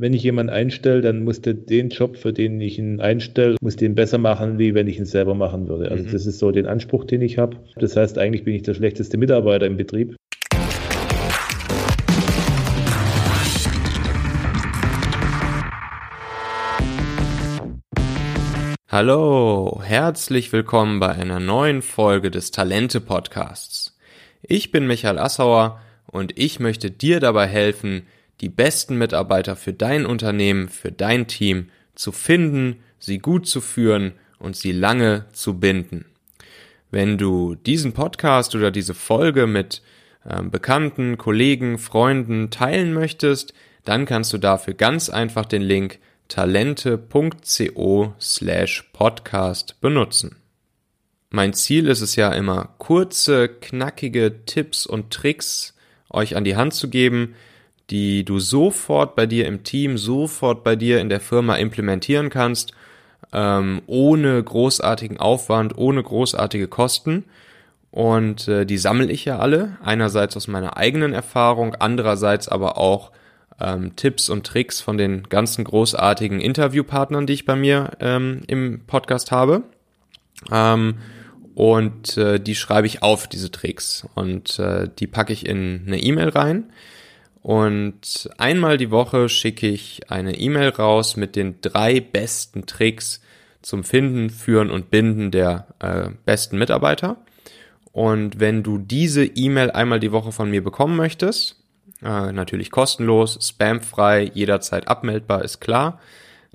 wenn ich jemanden einstelle, dann muss der den Job, für den ich ihn einstelle, muss den besser machen, wie wenn ich ihn selber machen würde. Also mhm. das ist so den Anspruch, den ich habe. Das heißt, eigentlich bin ich der schlechteste Mitarbeiter im Betrieb. Hallo, herzlich willkommen bei einer neuen Folge des Talente Podcasts. Ich bin Michael Assauer und ich möchte dir dabei helfen, die besten Mitarbeiter für dein Unternehmen, für dein Team zu finden, sie gut zu führen und sie lange zu binden. Wenn du diesen Podcast oder diese Folge mit äh, Bekannten, Kollegen, Freunden teilen möchtest, dann kannst du dafür ganz einfach den Link talente.co slash podcast benutzen. Mein Ziel ist es ja immer, kurze, knackige Tipps und Tricks euch an die Hand zu geben, die du sofort bei dir im Team, sofort bei dir in der Firma implementieren kannst, ähm, ohne großartigen Aufwand, ohne großartige Kosten. Und äh, die sammle ich ja alle, einerseits aus meiner eigenen Erfahrung, andererseits aber auch ähm, Tipps und Tricks von den ganzen großartigen Interviewpartnern, die ich bei mir ähm, im Podcast habe. Ähm, und äh, die schreibe ich auf, diese Tricks. Und äh, die packe ich in eine E-Mail rein. Und einmal die Woche schicke ich eine E-Mail raus mit den drei besten Tricks zum Finden, Führen und Binden der äh, besten Mitarbeiter. Und wenn du diese E-Mail einmal die Woche von mir bekommen möchtest, äh, natürlich kostenlos, spamfrei, jederzeit abmeldbar, ist klar,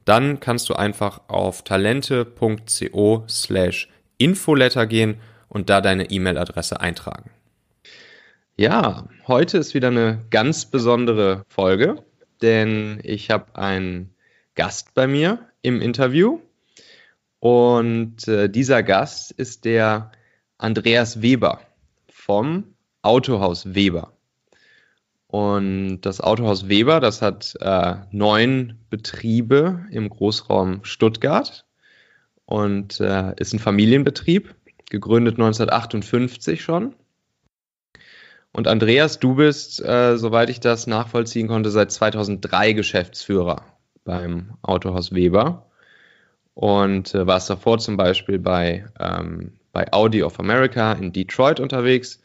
dann kannst du einfach auf talente.co slash Infoletter gehen und da deine E-Mail-Adresse eintragen. Ja, heute ist wieder eine ganz besondere Folge, denn ich habe einen Gast bei mir im Interview und äh, dieser Gast ist der Andreas Weber vom Autohaus Weber. Und das Autohaus Weber, das hat äh, neun Betriebe im Großraum Stuttgart und äh, ist ein Familienbetrieb, gegründet 1958 schon und Andreas, du bist, äh, soweit ich das nachvollziehen konnte, seit 2003 Geschäftsführer beim Autohaus Weber und äh, warst davor zum Beispiel bei, ähm, bei Audi of America in Detroit unterwegs.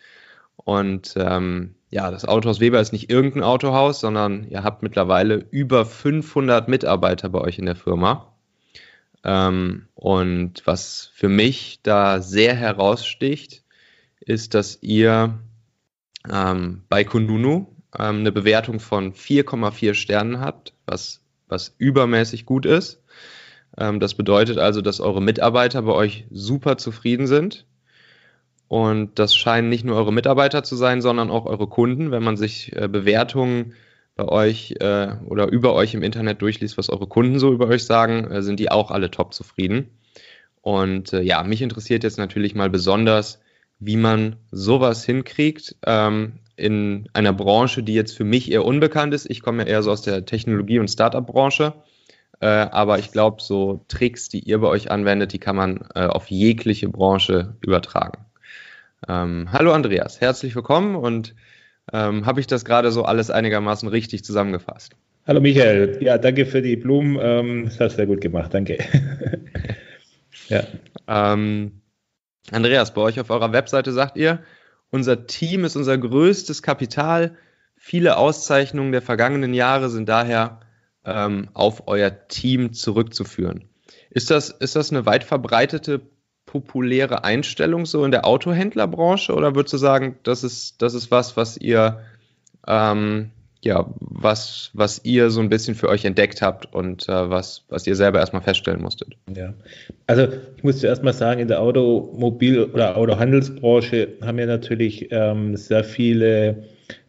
Und ähm, ja, das Autohaus Weber ist nicht irgendein Autohaus, sondern ihr habt mittlerweile über 500 Mitarbeiter bei euch in der Firma. Ähm, und was für mich da sehr heraussticht, ist, dass ihr ähm, bei Kununu ähm, eine Bewertung von 4,4 Sternen habt, was, was übermäßig gut ist. Ähm, das bedeutet also, dass eure Mitarbeiter bei euch super zufrieden sind. Und das scheinen nicht nur eure Mitarbeiter zu sein, sondern auch eure Kunden. Wenn man sich äh, Bewertungen bei euch äh, oder über euch im Internet durchliest, was eure Kunden so über euch sagen, äh, sind die auch alle top zufrieden. Und äh, ja, mich interessiert jetzt natürlich mal besonders, wie man sowas hinkriegt ähm, in einer Branche, die jetzt für mich eher unbekannt ist. Ich komme ja eher so aus der Technologie- und Startup-Branche. Äh, aber ich glaube, so Tricks, die ihr bei euch anwendet, die kann man äh, auf jegliche Branche übertragen. Ähm, hallo Andreas, herzlich willkommen und ähm, habe ich das gerade so alles einigermaßen richtig zusammengefasst? Hallo Michael, ja, danke für die Blumen. Ähm, das hast du sehr gut gemacht, danke. ja. Ähm, Andreas, bei euch auf eurer Webseite sagt ihr, unser Team ist unser größtes Kapital. Viele Auszeichnungen der vergangenen Jahre sind daher ähm, auf euer Team zurückzuführen. Ist das, ist das eine weit verbreitete, populäre Einstellung so in der Autohändlerbranche oder würdest du sagen, das ist, das ist was, was ihr ähm, ja, was, was ihr so ein bisschen für euch entdeckt habt und äh, was, was ihr selber erstmal feststellen musstet. Ja, also ich muss zuerst mal sagen, in der Automobil- oder Autohandelsbranche haben wir natürlich ähm, sehr viele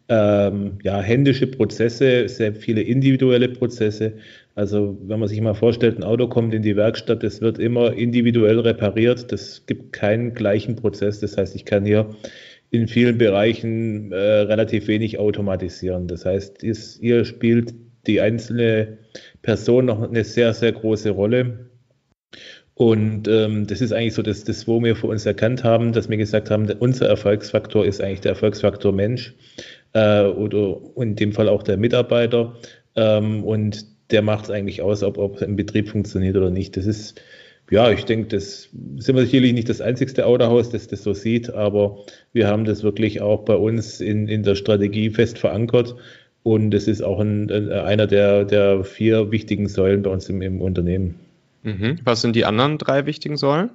ähm, ja, händische Prozesse, sehr viele individuelle Prozesse. Also wenn man sich mal vorstellt, ein Auto kommt in die Werkstatt, das wird immer individuell repariert, das gibt keinen gleichen Prozess. Das heißt, ich kann hier in vielen Bereichen äh, relativ wenig automatisieren. Das heißt, ist, ihr spielt die einzelne Person noch eine sehr, sehr große Rolle. Und ähm, das ist eigentlich so das, das, wo wir für uns erkannt haben, dass wir gesagt haben, unser Erfolgsfaktor ist eigentlich der Erfolgsfaktor Mensch äh, oder in dem Fall auch der Mitarbeiter. Ähm, und der macht es eigentlich aus, ob, ob ein Betrieb funktioniert oder nicht. Das ist, ja, ich denke, das sind wir sicherlich nicht das einzigste Autohaus, das das so sieht, aber wir haben das wirklich auch bei uns in, in der Strategie fest verankert. Und es ist auch ein, einer der, der vier wichtigen Säulen bei uns im, im Unternehmen. Mhm. Was sind die anderen drei wichtigen Säulen?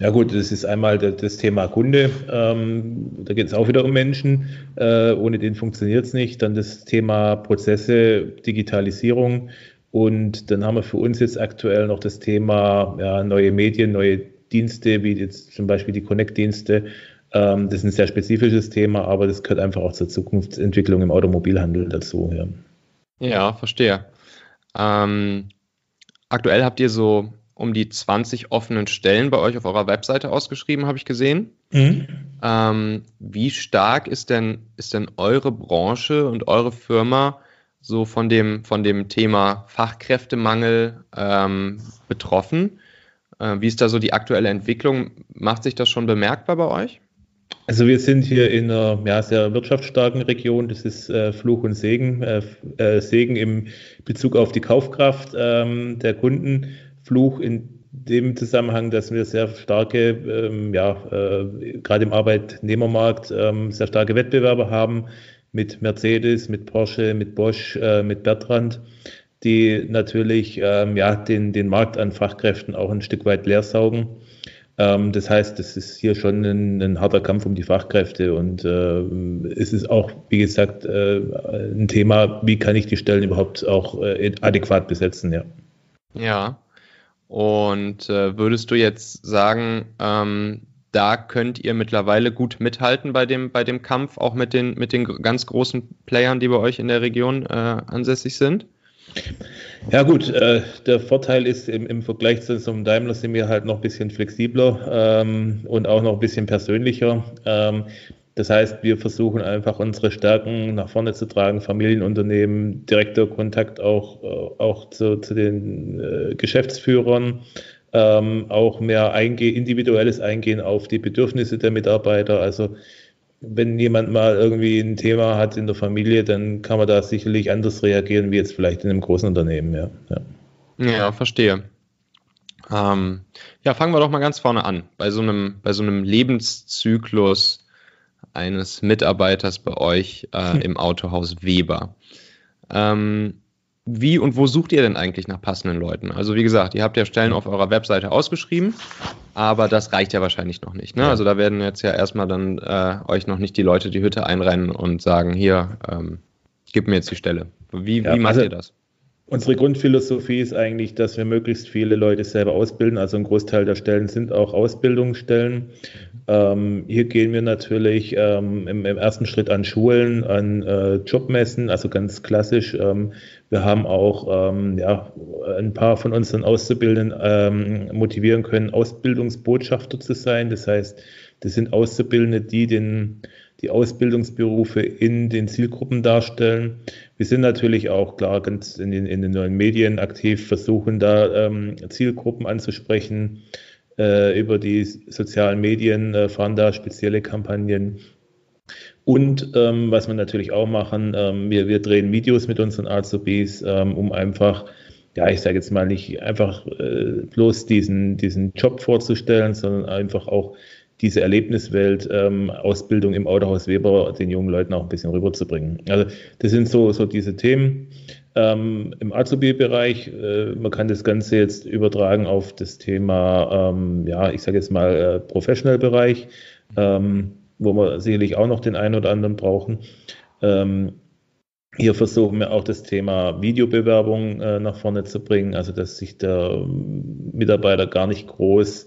Ja gut, das ist einmal das Thema Kunde. Ähm, da geht es auch wieder um Menschen. Äh, ohne den funktioniert es nicht. Dann das Thema Prozesse, Digitalisierung. Und dann haben wir für uns jetzt aktuell noch das Thema ja, neue Medien, neue Dienste, wie jetzt zum Beispiel die Connect-Dienste. Ähm, das ist ein sehr spezifisches Thema, aber das gehört einfach auch zur Zukunftsentwicklung im Automobilhandel dazu. Ja, ja verstehe. Ähm, aktuell habt ihr so um die 20 offenen Stellen bei euch auf eurer Webseite ausgeschrieben, habe ich gesehen. Mhm. Ähm, wie stark ist denn, ist denn eure Branche und eure Firma so von dem, von dem Thema Fachkräftemangel ähm, betroffen? Äh, wie ist da so die aktuelle Entwicklung? Macht sich das schon bemerkbar bei euch? Also wir sind hier in einer ja, sehr wirtschaftsstarken Region. Das ist äh, Fluch und Segen. Äh, äh Segen im Bezug auf die Kaufkraft ähm, der Kunden. Fluch in dem Zusammenhang, dass wir sehr starke, ähm, ja, äh, gerade im Arbeitnehmermarkt, ähm, sehr starke Wettbewerber haben mit Mercedes, mit Porsche, mit Bosch, äh, mit Bertrand, die natürlich ähm, ja, den, den Markt an Fachkräften auch ein Stück weit leer saugen. Ähm, das heißt, es ist hier schon ein, ein, harter Kampf um die Fachkräfte und äh, es ist auch, wie gesagt, äh, ein Thema, wie kann ich die Stellen überhaupt auch äh, adäquat besetzen, ja. Ja. Und äh, würdest du jetzt sagen, ähm, da könnt ihr mittlerweile gut mithalten bei dem, bei dem Kampf, auch mit den, mit den ganz großen Playern, die bei euch in der Region äh, ansässig sind? Ja gut, äh, der Vorteil ist im, im Vergleich zu so Daimler sind wir halt noch ein bisschen flexibler ähm, und auch noch ein bisschen persönlicher. Ähm, das heißt, wir versuchen einfach unsere Stärken nach vorne zu tragen, Familienunternehmen, direkter Kontakt auch, äh, auch zu, zu den äh, Geschäftsführern, ähm, auch mehr einge individuelles Eingehen auf die Bedürfnisse der Mitarbeiter. Also wenn jemand mal irgendwie ein Thema hat in der Familie, dann kann man da sicherlich anders reagieren wie jetzt vielleicht in einem großen Unternehmen. Ja, ja. ja verstehe. Ähm, ja, fangen wir doch mal ganz vorne an. Bei so einem, bei so einem Lebenszyklus eines Mitarbeiters bei euch äh, im Autohaus Weber. Ähm, wie und wo sucht ihr denn eigentlich nach passenden Leuten? Also wie gesagt, ihr habt ja Stellen auf eurer Webseite ausgeschrieben, aber das reicht ja wahrscheinlich noch nicht. Ne? Also da werden jetzt ja erstmal dann äh, euch noch nicht die Leute die Hütte einrennen und sagen, hier, ähm, gib mir jetzt die Stelle. Wie, ja, wie macht also, ihr das? Unsere Grundphilosophie ist eigentlich, dass wir möglichst viele Leute selber ausbilden. Also ein Großteil der Stellen sind auch Ausbildungsstellen. Ähm, hier gehen wir natürlich ähm, im, im, ersten Schritt an Schulen, an äh, Jobmessen, also ganz klassisch. Ähm, wir haben auch ähm, ja, ein paar von unseren Auszubildenden ähm, motivieren können, Ausbildungsbotschafter zu sein. Das heißt, das sind Auszubildende, die den die Ausbildungsberufe in den Zielgruppen darstellen. Wir sind natürlich auch klar ganz in den, in den neuen Medien aktiv, versuchen da ähm, Zielgruppen anzusprechen. Äh, über die sozialen Medien äh, fahren da spezielle Kampagnen. Und ähm, was wir natürlich auch machen, ähm, wir, wir drehen Videos mit unseren Azubis, ähm, um einfach ja, ich sage jetzt mal nicht einfach äh, bloß diesen, diesen Job vorzustellen, sondern einfach auch diese Erlebniswelt ähm, Ausbildung im Autohaus Weber den jungen Leuten auch ein bisschen rüberzubringen. Also das sind so, so diese Themen. Ähm, Im Azubi-Bereich, äh, man kann das Ganze jetzt übertragen auf das Thema, ähm, ja, ich sage jetzt mal äh, Professional-Bereich, ähm, wo wir sicherlich auch noch den einen oder anderen brauchen. Ähm, hier versuchen wir auch das Thema Videobewerbung äh, nach vorne zu bringen, also dass sich der Mitarbeiter gar nicht groß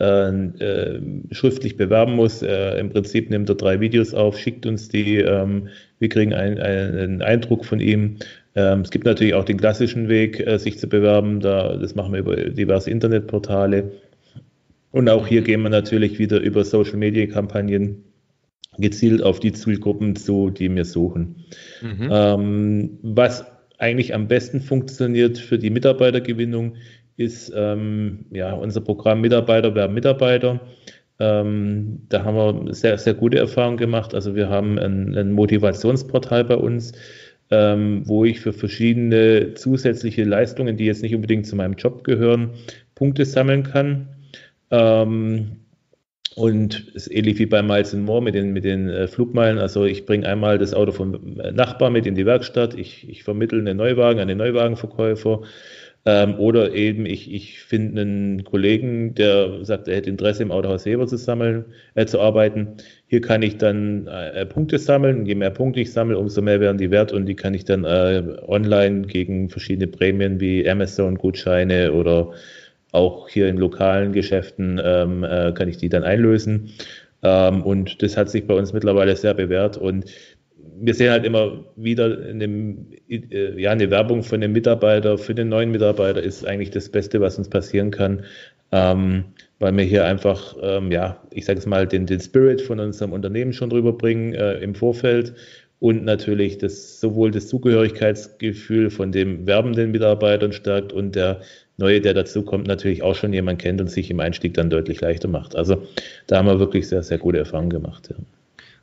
äh, äh, schriftlich bewerben muss. Äh, Im Prinzip nimmt er drei Videos auf, schickt uns die, ähm, wir kriegen ein, einen Eindruck von ihm. Ähm, es gibt natürlich auch den klassischen Weg, äh, sich zu bewerben. Da, das machen wir über diverse Internetportale. Und auch hier gehen wir natürlich wieder über Social-Media-Kampagnen gezielt auf die Zielgruppen zu, die wir suchen. Mhm. Ähm, was eigentlich am besten funktioniert für die Mitarbeitergewinnung, ist ähm, ja unser Programm Mitarbeiter werden Mitarbeiter. Ähm, da haben wir sehr, sehr gute Erfahrungen gemacht. Also wir haben ein, ein Motivationsportal bei uns, ähm, wo ich für verschiedene zusätzliche Leistungen, die jetzt nicht unbedingt zu meinem Job gehören, Punkte sammeln kann. Ähm, und es ist ähnlich wie bei Miles More mit den, mit den äh, Flugmeilen. Also ich bringe einmal das Auto vom Nachbar mit in die Werkstatt, ich, ich vermittle einen Neuwagen an den Neuwagenverkäufer. Ähm, oder eben ich, ich finde einen Kollegen, der sagt, er hätte Interesse im Autohaus Heber zu sammeln, äh, zu arbeiten. Hier kann ich dann äh, Punkte sammeln. Je mehr Punkte ich sammle, umso mehr werden die wert und die kann ich dann äh, online gegen verschiedene Prämien wie Amazon-Gutscheine oder auch hier in lokalen Geschäften ähm, äh, kann ich die dann einlösen. Ähm, und das hat sich bei uns mittlerweile sehr bewährt. Und wir sehen halt immer wieder eine, äh, ja, eine Werbung von dem Mitarbeiter für den neuen Mitarbeiter ist eigentlich das Beste, was uns passieren kann, ähm, weil wir hier einfach, ähm, ja, ich sage es mal, den, den Spirit von unserem Unternehmen schon rüberbringen äh, im Vorfeld und natürlich das, sowohl das Zugehörigkeitsgefühl von dem werbenden Mitarbeitern stärkt und der Neue, der dazukommt, natürlich auch schon jemand kennt und sich im Einstieg dann deutlich leichter macht. Also da haben wir wirklich sehr, sehr gute Erfahrungen gemacht. Ja.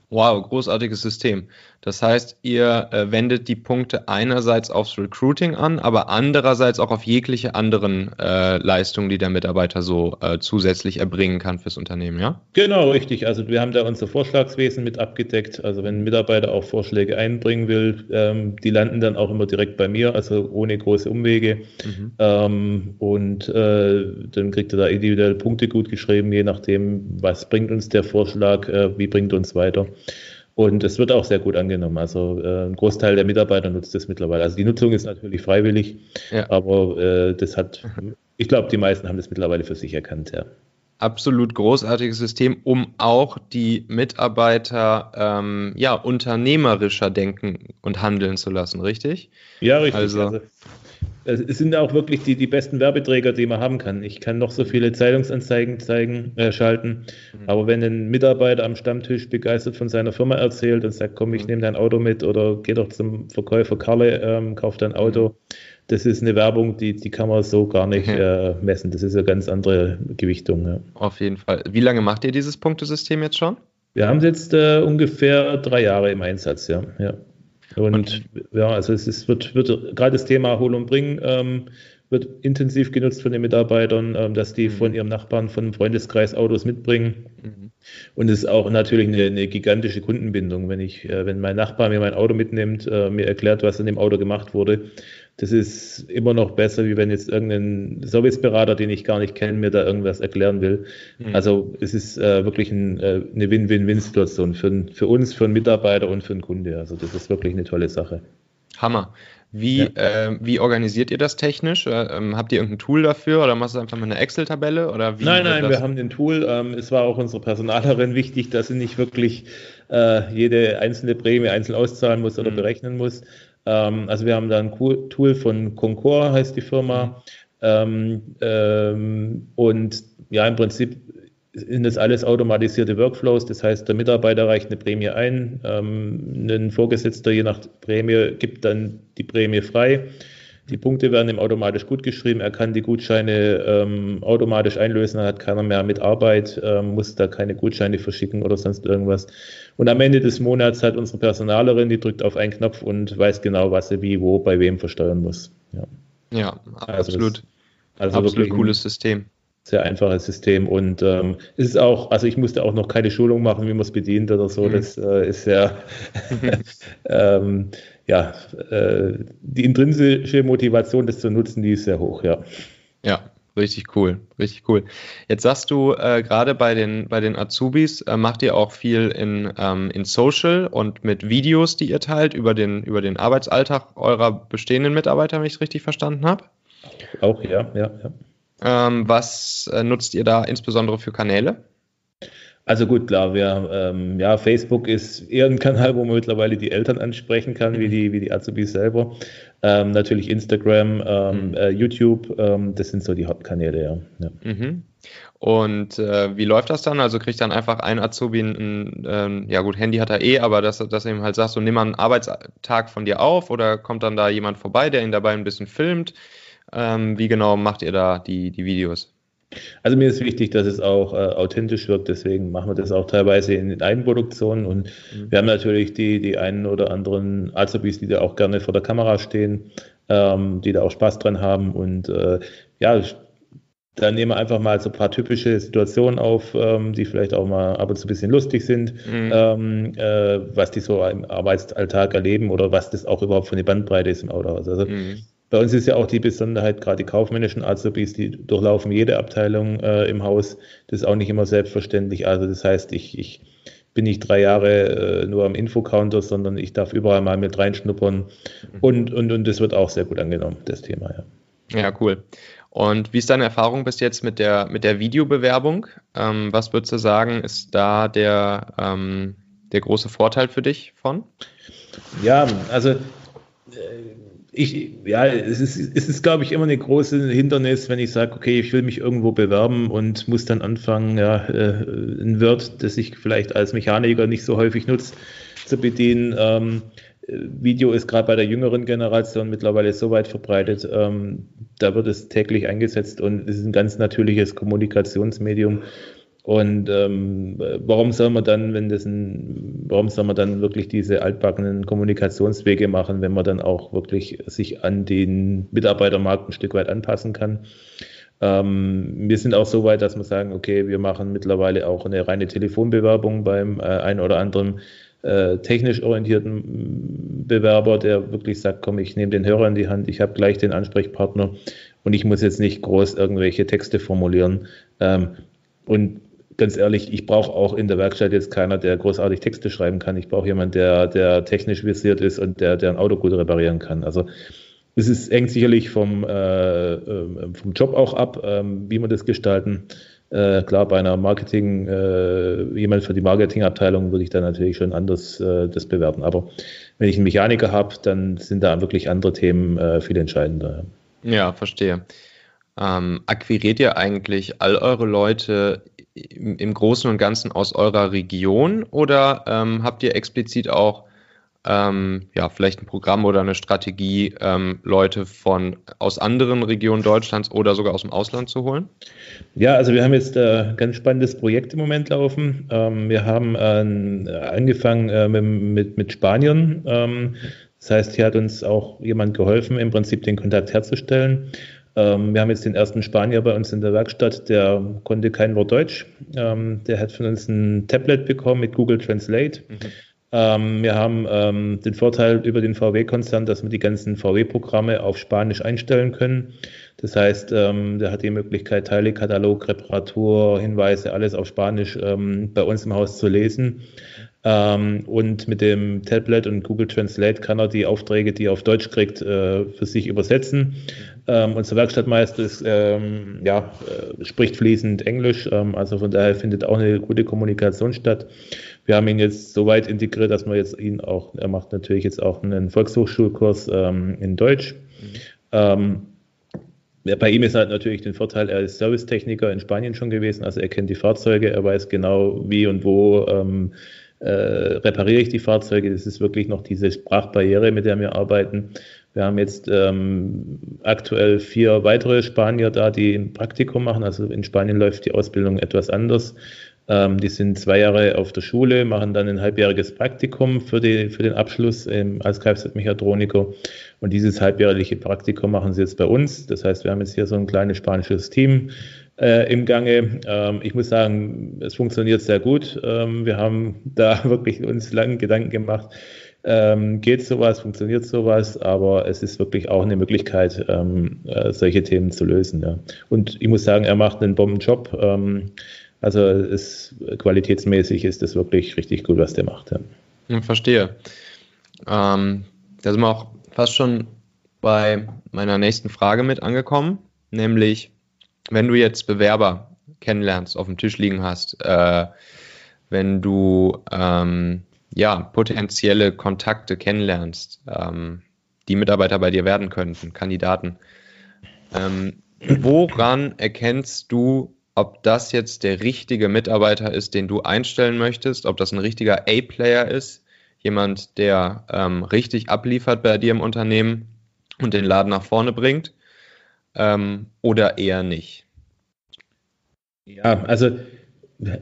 Wow, großartiges System. Das heißt, ihr äh, wendet die Punkte einerseits aufs Recruiting an, aber andererseits auch auf jegliche anderen äh, Leistungen, die der Mitarbeiter so äh, zusätzlich erbringen kann fürs Unternehmen, ja? Genau, richtig. Also wir haben da unser Vorschlagswesen mit abgedeckt. Also wenn ein Mitarbeiter auch Vorschläge einbringen will, ähm, die landen dann auch immer direkt bei mir, also ohne große Umwege. Mhm. Ähm, und äh, dann kriegt er da individuell Punkte gut geschrieben, je nachdem, was bringt uns der Vorschlag, äh, wie bringt uns weiter. Und es wird auch sehr gut angenommen. Also äh, ein Großteil der Mitarbeiter nutzt das mittlerweile. Also die Nutzung ist natürlich freiwillig, ja. aber äh, das hat, ich glaube, die meisten haben das mittlerweile für sich erkannt, ja. Absolut großartiges System, um auch die Mitarbeiter ähm, ja unternehmerischer denken und handeln zu lassen, richtig? Ja, richtig. Also, also es sind auch wirklich die, die besten Werbeträger, die man haben kann. Ich kann noch so viele Zeitungsanzeigen zeigen, äh, schalten, mhm. aber wenn ein Mitarbeiter am Stammtisch begeistert von seiner Firma erzählt und sagt, komm, ich mhm. nehme dein Auto mit oder geh doch zum Verkäufer Karle, ähm, kauf dein Auto, mhm. das ist eine Werbung, die, die kann man so gar nicht äh, messen. Das ist eine ganz andere Gewichtung. Ja. Auf jeden Fall. Wie lange macht ihr dieses Punktesystem jetzt schon? Wir haben es jetzt äh, ungefähr drei Jahre im Einsatz, ja. ja. Und, und ja, also es ist, wird, wird gerade das Thema Hol und Bring ähm, wird intensiv genutzt von den Mitarbeitern, ähm, dass die mhm. von ihrem Nachbarn, von Freundeskreis Autos mitbringen. Mhm. Und es ist auch natürlich eine, eine gigantische Kundenbindung, wenn ich, äh, wenn mein Nachbar mir mein Auto mitnimmt, äh, mir erklärt, was in dem Auto gemacht wurde, das ist immer noch besser, wie wenn jetzt irgendein Serviceberater, den ich gar nicht kenne, mir da irgendwas erklären will. Mhm. Also es ist äh, wirklich ein, äh, eine Win-Win-Win-Situation für, für uns, für einen Mitarbeiter und für einen Kunde. Also das ist wirklich eine tolle Sache. Hammer. Wie, ja. äh, wie organisiert ihr das technisch? Äh, ähm, habt ihr irgendein Tool dafür oder machst du einfach mal eine Excel-Tabelle? nein, nein, wir haben ein Tool. Ähm, es war auch unserer Personalerin wichtig, dass sie nicht wirklich äh, jede einzelne Prämie einzeln auszahlen muss oder mhm. berechnen muss, ähm, also wir haben da ein Tool von Concor, heißt die Firma. Ähm, ähm, und ja, im Prinzip sind das alles automatisierte Workflows. Das heißt, der Mitarbeiter reicht eine Prämie ein, ähm, ein Vorgesetzter je nach Prämie gibt dann die Prämie frei. Die Punkte werden ihm automatisch gut geschrieben. Er kann die Gutscheine ähm, automatisch einlösen. Er hat keiner mehr mit Arbeit, ähm, muss da keine Gutscheine verschicken oder sonst irgendwas. Und am Ende des Monats hat unsere Personalerin, die drückt auf einen Knopf und weiß genau, was sie wie, wo, bei wem versteuern muss. Ja, ja also absolut. Also absolut cooles System sehr einfaches System und ähm, es ist auch, also ich musste auch noch keine Schulung machen, wie man es bedient oder so. Mhm. Das äh, ist sehr, ähm, ja, äh, die intrinsische Motivation, das zu nutzen, die ist sehr hoch, ja. Ja, richtig cool, richtig cool. Jetzt sagst du äh, gerade bei den bei den Azubis äh, macht ihr auch viel in ähm, in Social und mit Videos, die ihr teilt über den über den Arbeitsalltag eurer bestehenden Mitarbeiter, wenn ich es richtig verstanden habe. Auch ja, ja, ja. Ähm, was äh, nutzt ihr da insbesondere für Kanäle? Also gut, klar, wir, ähm, ja, Facebook ist eher ein Kanal, wo man mittlerweile die Eltern ansprechen kann, wie die, wie die Azubis selber. Ähm, natürlich Instagram, ähm, mhm. äh, YouTube, ähm, das sind so die Hauptkanäle, ja. ja. Mhm. Und äh, wie läuft das dann? Also kriegt dann einfach ein Azubi ein, ein ähm, ja gut, Handy hat er eh, aber dass, dass er ihm halt sagt, so nimm mal einen Arbeitstag von dir auf oder kommt dann da jemand vorbei, der ihn dabei ein bisschen filmt? Ähm, wie genau macht ihr da die, die Videos? Also mir ist wichtig, dass es auch äh, authentisch wirkt, deswegen machen wir das auch teilweise in, in Eigenproduktionen und mhm. wir haben natürlich die, die einen oder anderen Azubis, die da auch gerne vor der Kamera stehen, ähm, die da auch Spaß dran haben und äh, ja, dann nehmen wir einfach mal so ein paar typische Situationen auf, ähm, die vielleicht auch mal ab und zu ein bisschen lustig sind, mhm. ähm, äh, was die so im Arbeitsalltag erleben oder was das auch überhaupt für eine Bandbreite ist im Autohaus. Also mhm. Bei uns ist ja auch die Besonderheit, gerade die kaufmännischen Azubis, die durchlaufen jede Abteilung äh, im Haus. Das ist auch nicht immer selbstverständlich. Also das heißt, ich, ich bin nicht drei Jahre äh, nur am Infocounter, sondern ich darf überall mal mit reinschnuppern. Mhm. Und, und, und das wird auch sehr gut angenommen, das Thema, ja. Ja, cool. Und wie ist deine Erfahrung bis jetzt mit der, mit der Videobewerbung? Ähm, was würdest du sagen, ist da der, ähm, der große Vorteil für dich von? Ja, also äh, ich, ja, es ist, es ist, glaube ich, immer eine große Hindernis, wenn ich sage, okay, ich will mich irgendwo bewerben und muss dann anfangen, ja, äh, ein Word, das ich vielleicht als Mechaniker nicht so häufig nutze, zu bedienen. Ähm, Video ist gerade bei der jüngeren Generation mittlerweile so weit verbreitet, ähm, da wird es täglich eingesetzt und es ist ein ganz natürliches Kommunikationsmedium. Und ähm, warum soll man dann, wenn das ein, warum soll man dann wirklich diese altbackenen Kommunikationswege machen, wenn man dann auch wirklich sich an den Mitarbeitermarkt ein Stück weit anpassen kann? Ähm, wir sind auch so weit, dass wir sagen, okay, wir machen mittlerweile auch eine reine Telefonbewerbung beim äh, einen oder anderen äh, technisch orientierten Bewerber, der wirklich sagt, komm, ich nehme den Hörer in die Hand, ich habe gleich den Ansprechpartner und ich muss jetzt nicht groß irgendwelche Texte formulieren. Ähm, und ganz ehrlich, ich brauche auch in der Werkstatt jetzt keiner, der großartig Texte schreiben kann. Ich brauche jemanden, der, der technisch visiert ist und der, der ein Auto gut reparieren kann. Also es ist eng sicherlich vom, äh, äh vom Job auch ab, äh, wie man das gestalten. Äh, klar, bei einer Marketing, äh, jemand für die Marketingabteilung würde ich dann natürlich schon anders äh, das bewerten. Aber wenn ich einen Mechaniker habe, dann sind da wirklich andere Themen äh, viel entscheidender. Ja, verstehe. Ähm, akquiriert ihr eigentlich all eure Leute im, im Großen und Ganzen aus eurer Region oder ähm, habt ihr explizit auch ähm, ja, vielleicht ein Programm oder eine Strategie, ähm, Leute von aus anderen Regionen Deutschlands oder sogar aus dem Ausland zu holen? Ja, also wir haben jetzt äh, ein ganz spannendes Projekt im Moment laufen. Ähm, wir haben äh, angefangen äh, mit, mit, Spaniern. Ähm, das heißt, hier hat uns auch jemand geholfen, im Prinzip den Kontakt herzustellen. Ähm, wir haben jetzt den ersten Spanier bei uns in der Werkstatt, der konnte kein Wort Deutsch. Ähm, der hat von uns ein Tablet bekommen mit Google Translate. Mhm ähm, wir haben ähm, den Vorteil über den VW-Konzern, dass wir die ganzen VW-Programme auf Spanisch einstellen können. Das heißt, ähm, der hat die Möglichkeit, Teilekatalog, Reparatur, Hinweise, alles auf Spanisch bei uns im Haus zu lesen. Ähm, und mit dem Tablet und Google Translate kann er die Aufträge, die er auf Deutsch kriegt, äh, für sich übersetzen. Ähm, unser Werkstattmeister ist, ähm, ja, äh, spricht fließend Englisch, ähm, also von daher findet auch eine gute Kommunikation statt. Wir haben ihn jetzt so weit integriert, dass man jetzt ihn auch, er macht natürlich jetzt auch einen Volkshochschulkurs ähm, in Deutsch. Mhm. Ähm, ja, bei ihm ist halt natürlich den Vorteil, er ist Servicetechniker in Spanien schon gewesen, also er kennt die Fahrzeuge, er weiß genau, wie und wo ähm, äh, repariere ich die Fahrzeuge. Das ist wirklich noch diese Sprachbarriere, mit der wir arbeiten. Wir haben jetzt ähm, aktuell vier weitere Spanier da, die ein Praktikum machen. Also in Spanien läuft die Ausbildung etwas anders. Ähm, die sind zwei Jahre auf der Schule, machen dann ein halbjähriges Praktikum für, die, für den Abschluss ähm, als Kfz-Mechatroniker. Und dieses halbjährliche Praktikum machen sie jetzt bei uns. Das heißt, wir haben jetzt hier so ein kleines spanisches Team äh, im Gange. Ähm, ich muss sagen, es funktioniert sehr gut. Ähm, wir haben da wirklich uns lange Gedanken gemacht. Ähm, geht sowas, funktioniert sowas, aber es ist wirklich auch eine Möglichkeit, ähm, äh, solche Themen zu lösen. Ja. Und ich muss sagen, er macht einen Bombenjob. Ähm, also es, qualitätsmäßig ist das wirklich richtig gut, was der macht. Ja. Verstehe. Ähm, da sind wir auch fast schon bei meiner nächsten Frage mit angekommen, nämlich wenn du jetzt Bewerber kennenlernst, auf dem Tisch liegen hast, äh, wenn du ähm, ja potenzielle Kontakte kennenlernst, ähm, die Mitarbeiter bei dir werden könnten, Kandidaten, ähm, woran erkennst du ob das jetzt der richtige Mitarbeiter ist, den du einstellen möchtest, ob das ein richtiger A-Player ist, jemand, der ähm, richtig abliefert bei dir im Unternehmen und den Laden nach vorne bringt, ähm, oder eher nicht. Ja, also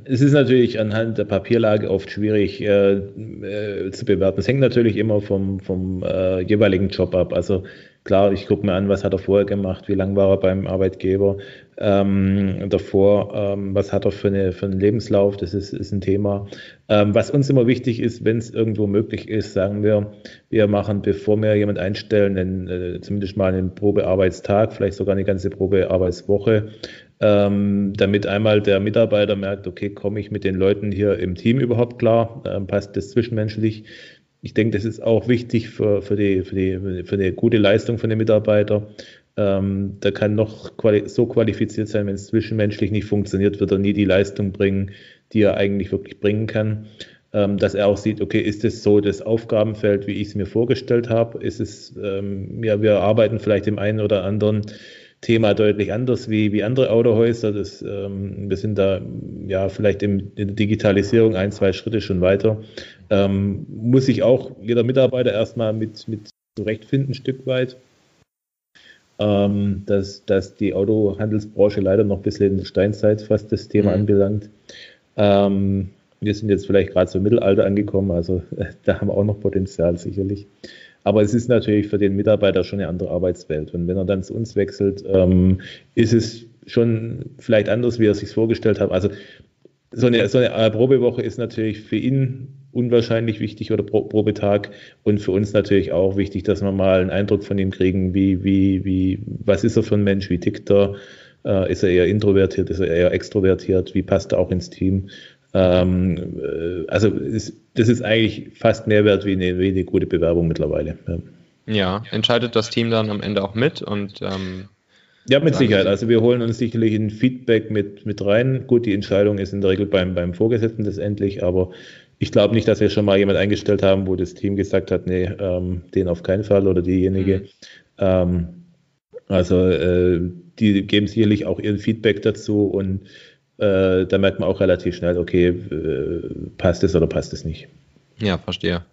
es ist natürlich anhand der Papierlage oft schwierig äh, äh, zu bewerten. Es hängt natürlich immer vom, vom äh, jeweiligen Job ab. Also klar, ich gucke mir an, was hat er vorher gemacht, wie lange war er beim Arbeitgeber, ähm, davor, ähm, was hat er für, eine, für einen Lebenslauf, das ist, ist ein Thema. Ähm, was uns immer wichtig ist, wenn es irgendwo möglich ist, sagen wir, wir machen, bevor wir jemand einstellen, einen, äh, zumindest mal einen Probearbeitstag, vielleicht sogar eine ganze Probearbeitswoche, ähm, damit einmal der Mitarbeiter merkt, okay, komme ich mit den Leuten hier im Team überhaupt klar, ähm, passt das zwischenmenschlich. Ich denke, das ist auch wichtig für, für, die, für, die, für eine gute Leistung von den Mitarbeitern. Ähm, der kann noch quali so qualifiziert sein, wenn es zwischenmenschlich nicht funktioniert, wird er nie die Leistung bringen, die er eigentlich wirklich bringen kann. Ähm, dass er auch sieht, okay, ist es so das Aufgabenfeld, wie ich es mir vorgestellt habe? Ist es, ähm, ja, wir arbeiten vielleicht im einen oder anderen Thema deutlich anders wie, wie andere Autohäuser. Das, ähm, wir sind da ja vielleicht im, in der Digitalisierung ein, zwei Schritte schon weiter. Ähm, muss sich auch jeder Mitarbeiter erstmal mit, mit zurechtfinden, ein Stück weit. Ähm, dass, dass die Autohandelsbranche leider noch ein bisschen in der Steinzeit fast das Thema mhm. anbelangt. Ähm, wir sind jetzt vielleicht gerade so im Mittelalter angekommen, also äh, da haben wir auch noch Potenzial sicherlich. Aber es ist natürlich für den Mitarbeiter schon eine andere Arbeitswelt. Und wenn er dann zu uns wechselt, ähm, ist es schon vielleicht anders, wie er sich vorgestellt hat. Also so eine, so eine Probewoche ist natürlich für ihn unwahrscheinlich wichtig oder Pro Probetag und für uns natürlich auch wichtig, dass wir mal einen Eindruck von ihm kriegen, wie, wie, wie, was ist er für ein Mensch, wie tickt er, äh, ist er eher introvertiert, ist er eher extrovertiert, wie passt er auch ins Team. Ähm, äh, also ist, das ist eigentlich fast mehr wert wie eine, wie eine gute Bewerbung mittlerweile. Ja. ja. entscheidet das Team dann am Ende auch mit und ähm, ja, mit Sicherheit. Also wir holen uns sicherlich ein Feedback mit, mit rein. Gut, die Entscheidung ist in der Regel beim, beim Vorgesetzten letztendlich, aber ich glaube nicht, dass wir schon mal jemand eingestellt haben, wo das Team gesagt hat, nee, ähm, den auf keinen Fall oder diejenige. Mhm. Ähm, also äh, die geben sicherlich auch ihren Feedback dazu und äh, da merkt man auch relativ schnell, okay, äh, passt es oder passt es nicht. Ja, verstehe.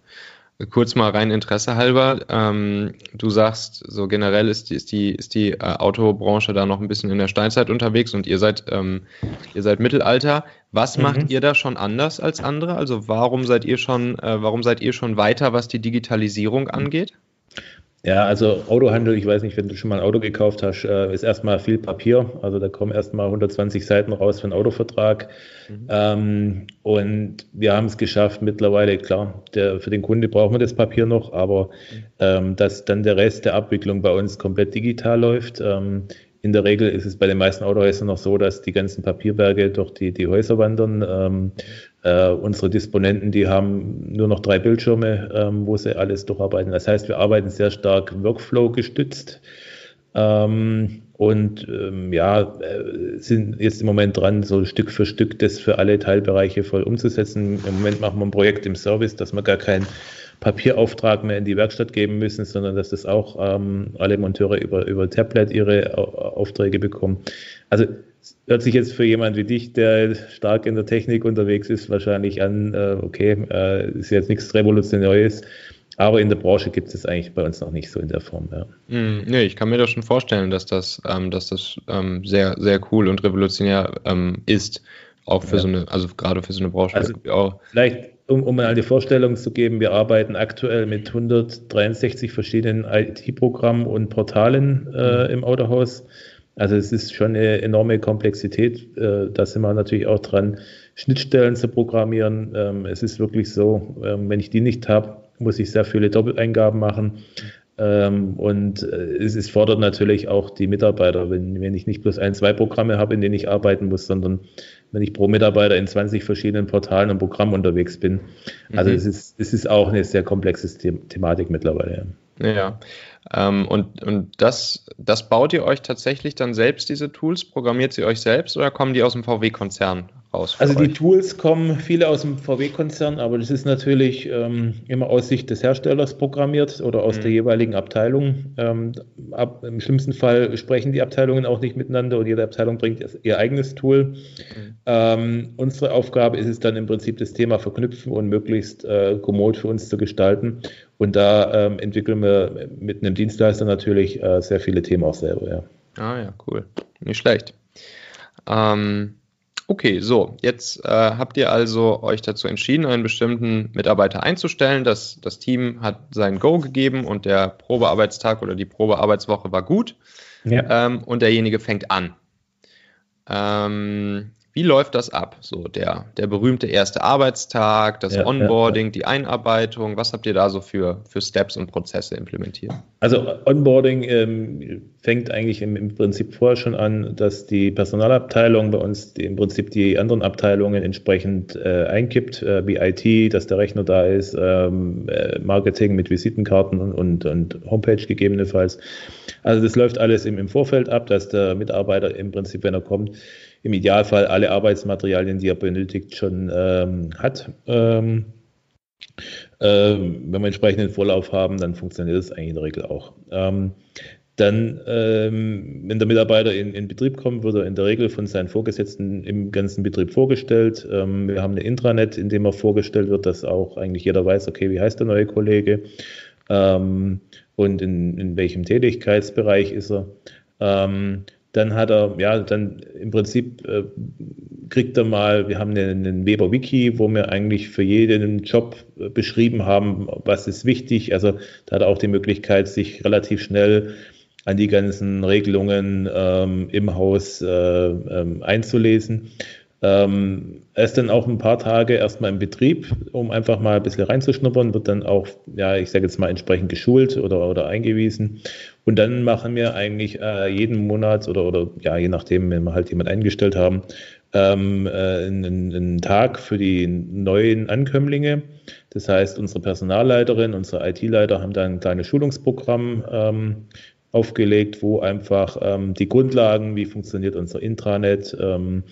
Kurz mal rein Interesse halber. Ähm, du sagst, so generell ist die, ist die, ist die äh, Autobranche da noch ein bisschen in der Steinzeit unterwegs und ihr seid, ähm, ihr seid Mittelalter. Was mhm. macht ihr da schon anders als andere? Also warum seid ihr schon, äh, warum seid ihr schon weiter, was die Digitalisierung angeht? Ja, also Autohandel, ich weiß nicht, wenn du schon mal ein Auto gekauft hast, äh, ist erstmal viel Papier. Also da kommen erstmal 120 Seiten raus für einen Autovertrag. Mhm. Ähm, und wir haben es geschafft mittlerweile, klar, der, für den Kunde brauchen wir das Papier noch, aber mhm. ähm, dass dann der Rest der Abwicklung bei uns komplett digital läuft. Ähm, in der Regel ist es bei den meisten Autohäusern noch so, dass die ganzen Papierberge durch die, die Häuser wandern. Ähm, äh, unsere Disponenten, die haben nur noch drei Bildschirme, ähm, wo sie alles durcharbeiten. Das heißt, wir arbeiten sehr stark Workflow gestützt. Ähm, und ähm, ja, äh, sind jetzt im Moment dran, so Stück für Stück das für alle Teilbereiche voll umzusetzen. Im Moment machen wir ein Projekt im Service, dass wir gar keinen Papierauftrag mehr in die Werkstatt geben müssen, sondern dass das auch ähm, alle Monteure über, über Tablet ihre Aufträge bekommen. Also hört sich jetzt für jemand wie dich, der stark in der Technik unterwegs ist, wahrscheinlich an, äh, okay, äh, ist jetzt nichts Revolutionäres, aber in der Branche gibt es das eigentlich bei uns noch nicht so in der Form. Ja. Mm, nee, ich kann mir das schon vorstellen, dass das, ähm, dass das ähm, sehr, sehr cool und revolutionär ähm, ist. Auch für ja. so eine, also gerade für so eine Branche. Also auch. Vielleicht, um, um mal die Vorstellung zu geben, wir arbeiten aktuell mit 163 verschiedenen IT-Programmen und Portalen äh, mhm. im Autohaus. Also es ist schon eine enorme Komplexität. Äh, da sind wir natürlich auch dran, Schnittstellen zu programmieren. Ähm, es ist wirklich so, ähm, wenn ich die nicht habe, muss ich sehr viele Doppeleingaben machen. Ähm, und äh, es, es fordert natürlich auch die Mitarbeiter, wenn, wenn ich nicht bloß ein, zwei Programme habe, in denen ich arbeiten muss, sondern wenn ich pro Mitarbeiter in 20 verschiedenen Portalen und Programmen unterwegs bin. Also mhm. es, ist, es ist auch eine sehr komplexe Thematik mittlerweile. Ja, ähm, und, und das, das baut ihr euch tatsächlich dann selbst, diese Tools? Programmiert sie euch selbst oder kommen die aus dem VW-Konzern raus? Also die Tools kommen viele aus dem VW-Konzern, aber das ist natürlich ähm, immer aus Sicht des Herstellers programmiert oder aus mhm. der jeweiligen Abteilung. Ähm, ab, Im schlimmsten Fall sprechen die Abteilungen auch nicht miteinander und jede Abteilung bringt ihr eigenes Tool. Mhm. Ähm, unsere Aufgabe ist es dann im Prinzip das Thema verknüpfen und möglichst äh, kommod für uns zu gestalten. Und da ähm, entwickeln wir mit einem Dienstleister natürlich äh, sehr viele Themen auch selber. Ja. Ah ja, cool. Nicht schlecht. Ähm, Okay, so, jetzt äh, habt ihr also euch dazu entschieden, einen bestimmten Mitarbeiter einzustellen. Das, das Team hat sein Go gegeben und der Probearbeitstag oder die Probearbeitswoche war gut. Ja. Ähm, und derjenige fängt an. Ähm, wie läuft das ab? So der, der berühmte erste Arbeitstag, das ja, Onboarding, ja. die Einarbeitung. Was habt ihr da so für, für Steps und Prozesse implementiert? Also Onboarding ähm, fängt eigentlich im, im, Prinzip vorher schon an, dass die Personalabteilung bei uns die, im Prinzip die anderen Abteilungen entsprechend äh, einkippt, äh, wie IT, dass der Rechner da ist, ähm, äh, Marketing mit Visitenkarten und, und, und, Homepage gegebenenfalls. Also das läuft alles im, im Vorfeld ab, dass der Mitarbeiter im Prinzip, wenn er kommt, im Idealfall alle Arbeitsmaterialien, die er benötigt, schon ähm, hat. Ähm, ähm, wenn wir entsprechenden Vorlauf haben, dann funktioniert das eigentlich in der Regel auch. Ähm, dann, ähm, wenn der Mitarbeiter in, in, Betrieb kommt, wird er in der Regel von seinen Vorgesetzten im ganzen Betrieb vorgestellt. Wir haben eine Intranet, in dem er vorgestellt wird, dass auch eigentlich jeder weiß, okay, wie heißt der neue Kollege und in, in, welchem Tätigkeitsbereich ist er. Ähm, dann hat er, ja, dann im Prinzip äh, kriegt er mal, wir haben einen, einen Weber-Wiki, wo wir eigentlich für jeden Job äh, beschrieben haben, was ist wichtig. Also da hat er auch die Möglichkeit, sich relativ schnell an die ganzen Regelungen ähm, im Haus äh, ähm, einzulesen. Ähm, er ist dann auch ein paar Tage erstmal im Betrieb, um einfach mal ein bisschen reinzuschnuppern, wird dann auch, ja, ich sage jetzt mal entsprechend geschult oder, oder eingewiesen. Und dann machen wir eigentlich äh, jeden Monat oder, oder ja, je nachdem, wenn wir halt jemand eingestellt haben, ähm, äh, einen, einen, Tag für die neuen Ankömmlinge. Das heißt, unsere Personalleiterin, unsere IT-Leiter haben da ein kleines Schulungsprogramm ähm, aufgelegt, wo einfach ähm, die Grundlagen, wie funktioniert unser Intranet, ähm,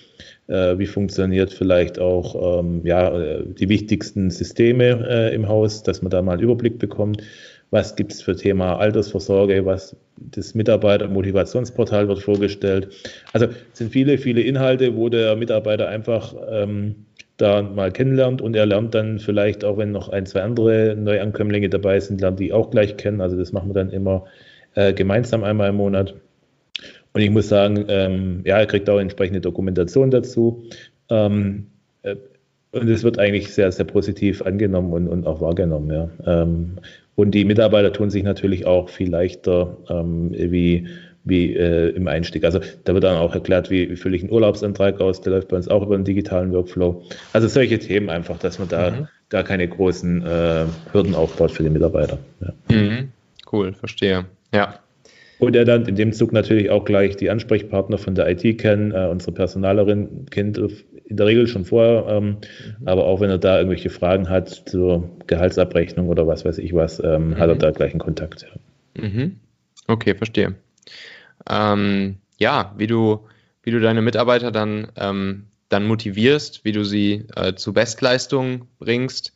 äh, wie funktioniert vielleicht auch ähm, ja, äh, die wichtigsten Systeme äh, im Haus, dass man da mal einen Überblick bekommt. Was gibt es für Thema Altersvorsorge, was das Mitarbeiter-Motivationsportal wird vorgestellt. Also es sind viele, viele Inhalte, wo der Mitarbeiter einfach ähm, da mal kennenlernt und er lernt dann vielleicht auch, wenn noch ein, zwei andere Neuankömmlinge dabei sind, lernt die auch gleich kennen. Also das machen wir dann immer äh, gemeinsam einmal im Monat. Und ich muss sagen, ähm, ja, er kriegt auch entsprechende Dokumentation dazu. Ähm, äh, und es wird eigentlich sehr, sehr positiv angenommen und, und auch wahrgenommen. Ja. Ähm, und die Mitarbeiter tun sich natürlich auch viel leichter ähm, wie, wie äh, im Einstieg. Also da wird dann auch erklärt, wie, wie fülle ich einen Urlaubsantrag aus. Der läuft bei uns auch über einen digitalen Workflow. Also solche Themen einfach, dass man da mhm. gar keine großen äh, Hürden aufbaut für die Mitarbeiter. Ja. Mhm. Cool, verstehe. Ja. Und er dann in dem Zug natürlich auch gleich die Ansprechpartner von der IT kennen. Äh, unsere Personalerin kennt in der Regel schon vorher, ähm, mhm. aber auch wenn er da irgendwelche Fragen hat zur Gehaltsabrechnung oder was weiß ich was, ähm, mhm. hat er da gleich einen Kontakt. Ja. Mhm. Okay, verstehe. Ähm, ja, wie du, wie du deine Mitarbeiter dann, ähm, dann motivierst, wie du sie äh, zu Bestleistungen bringst,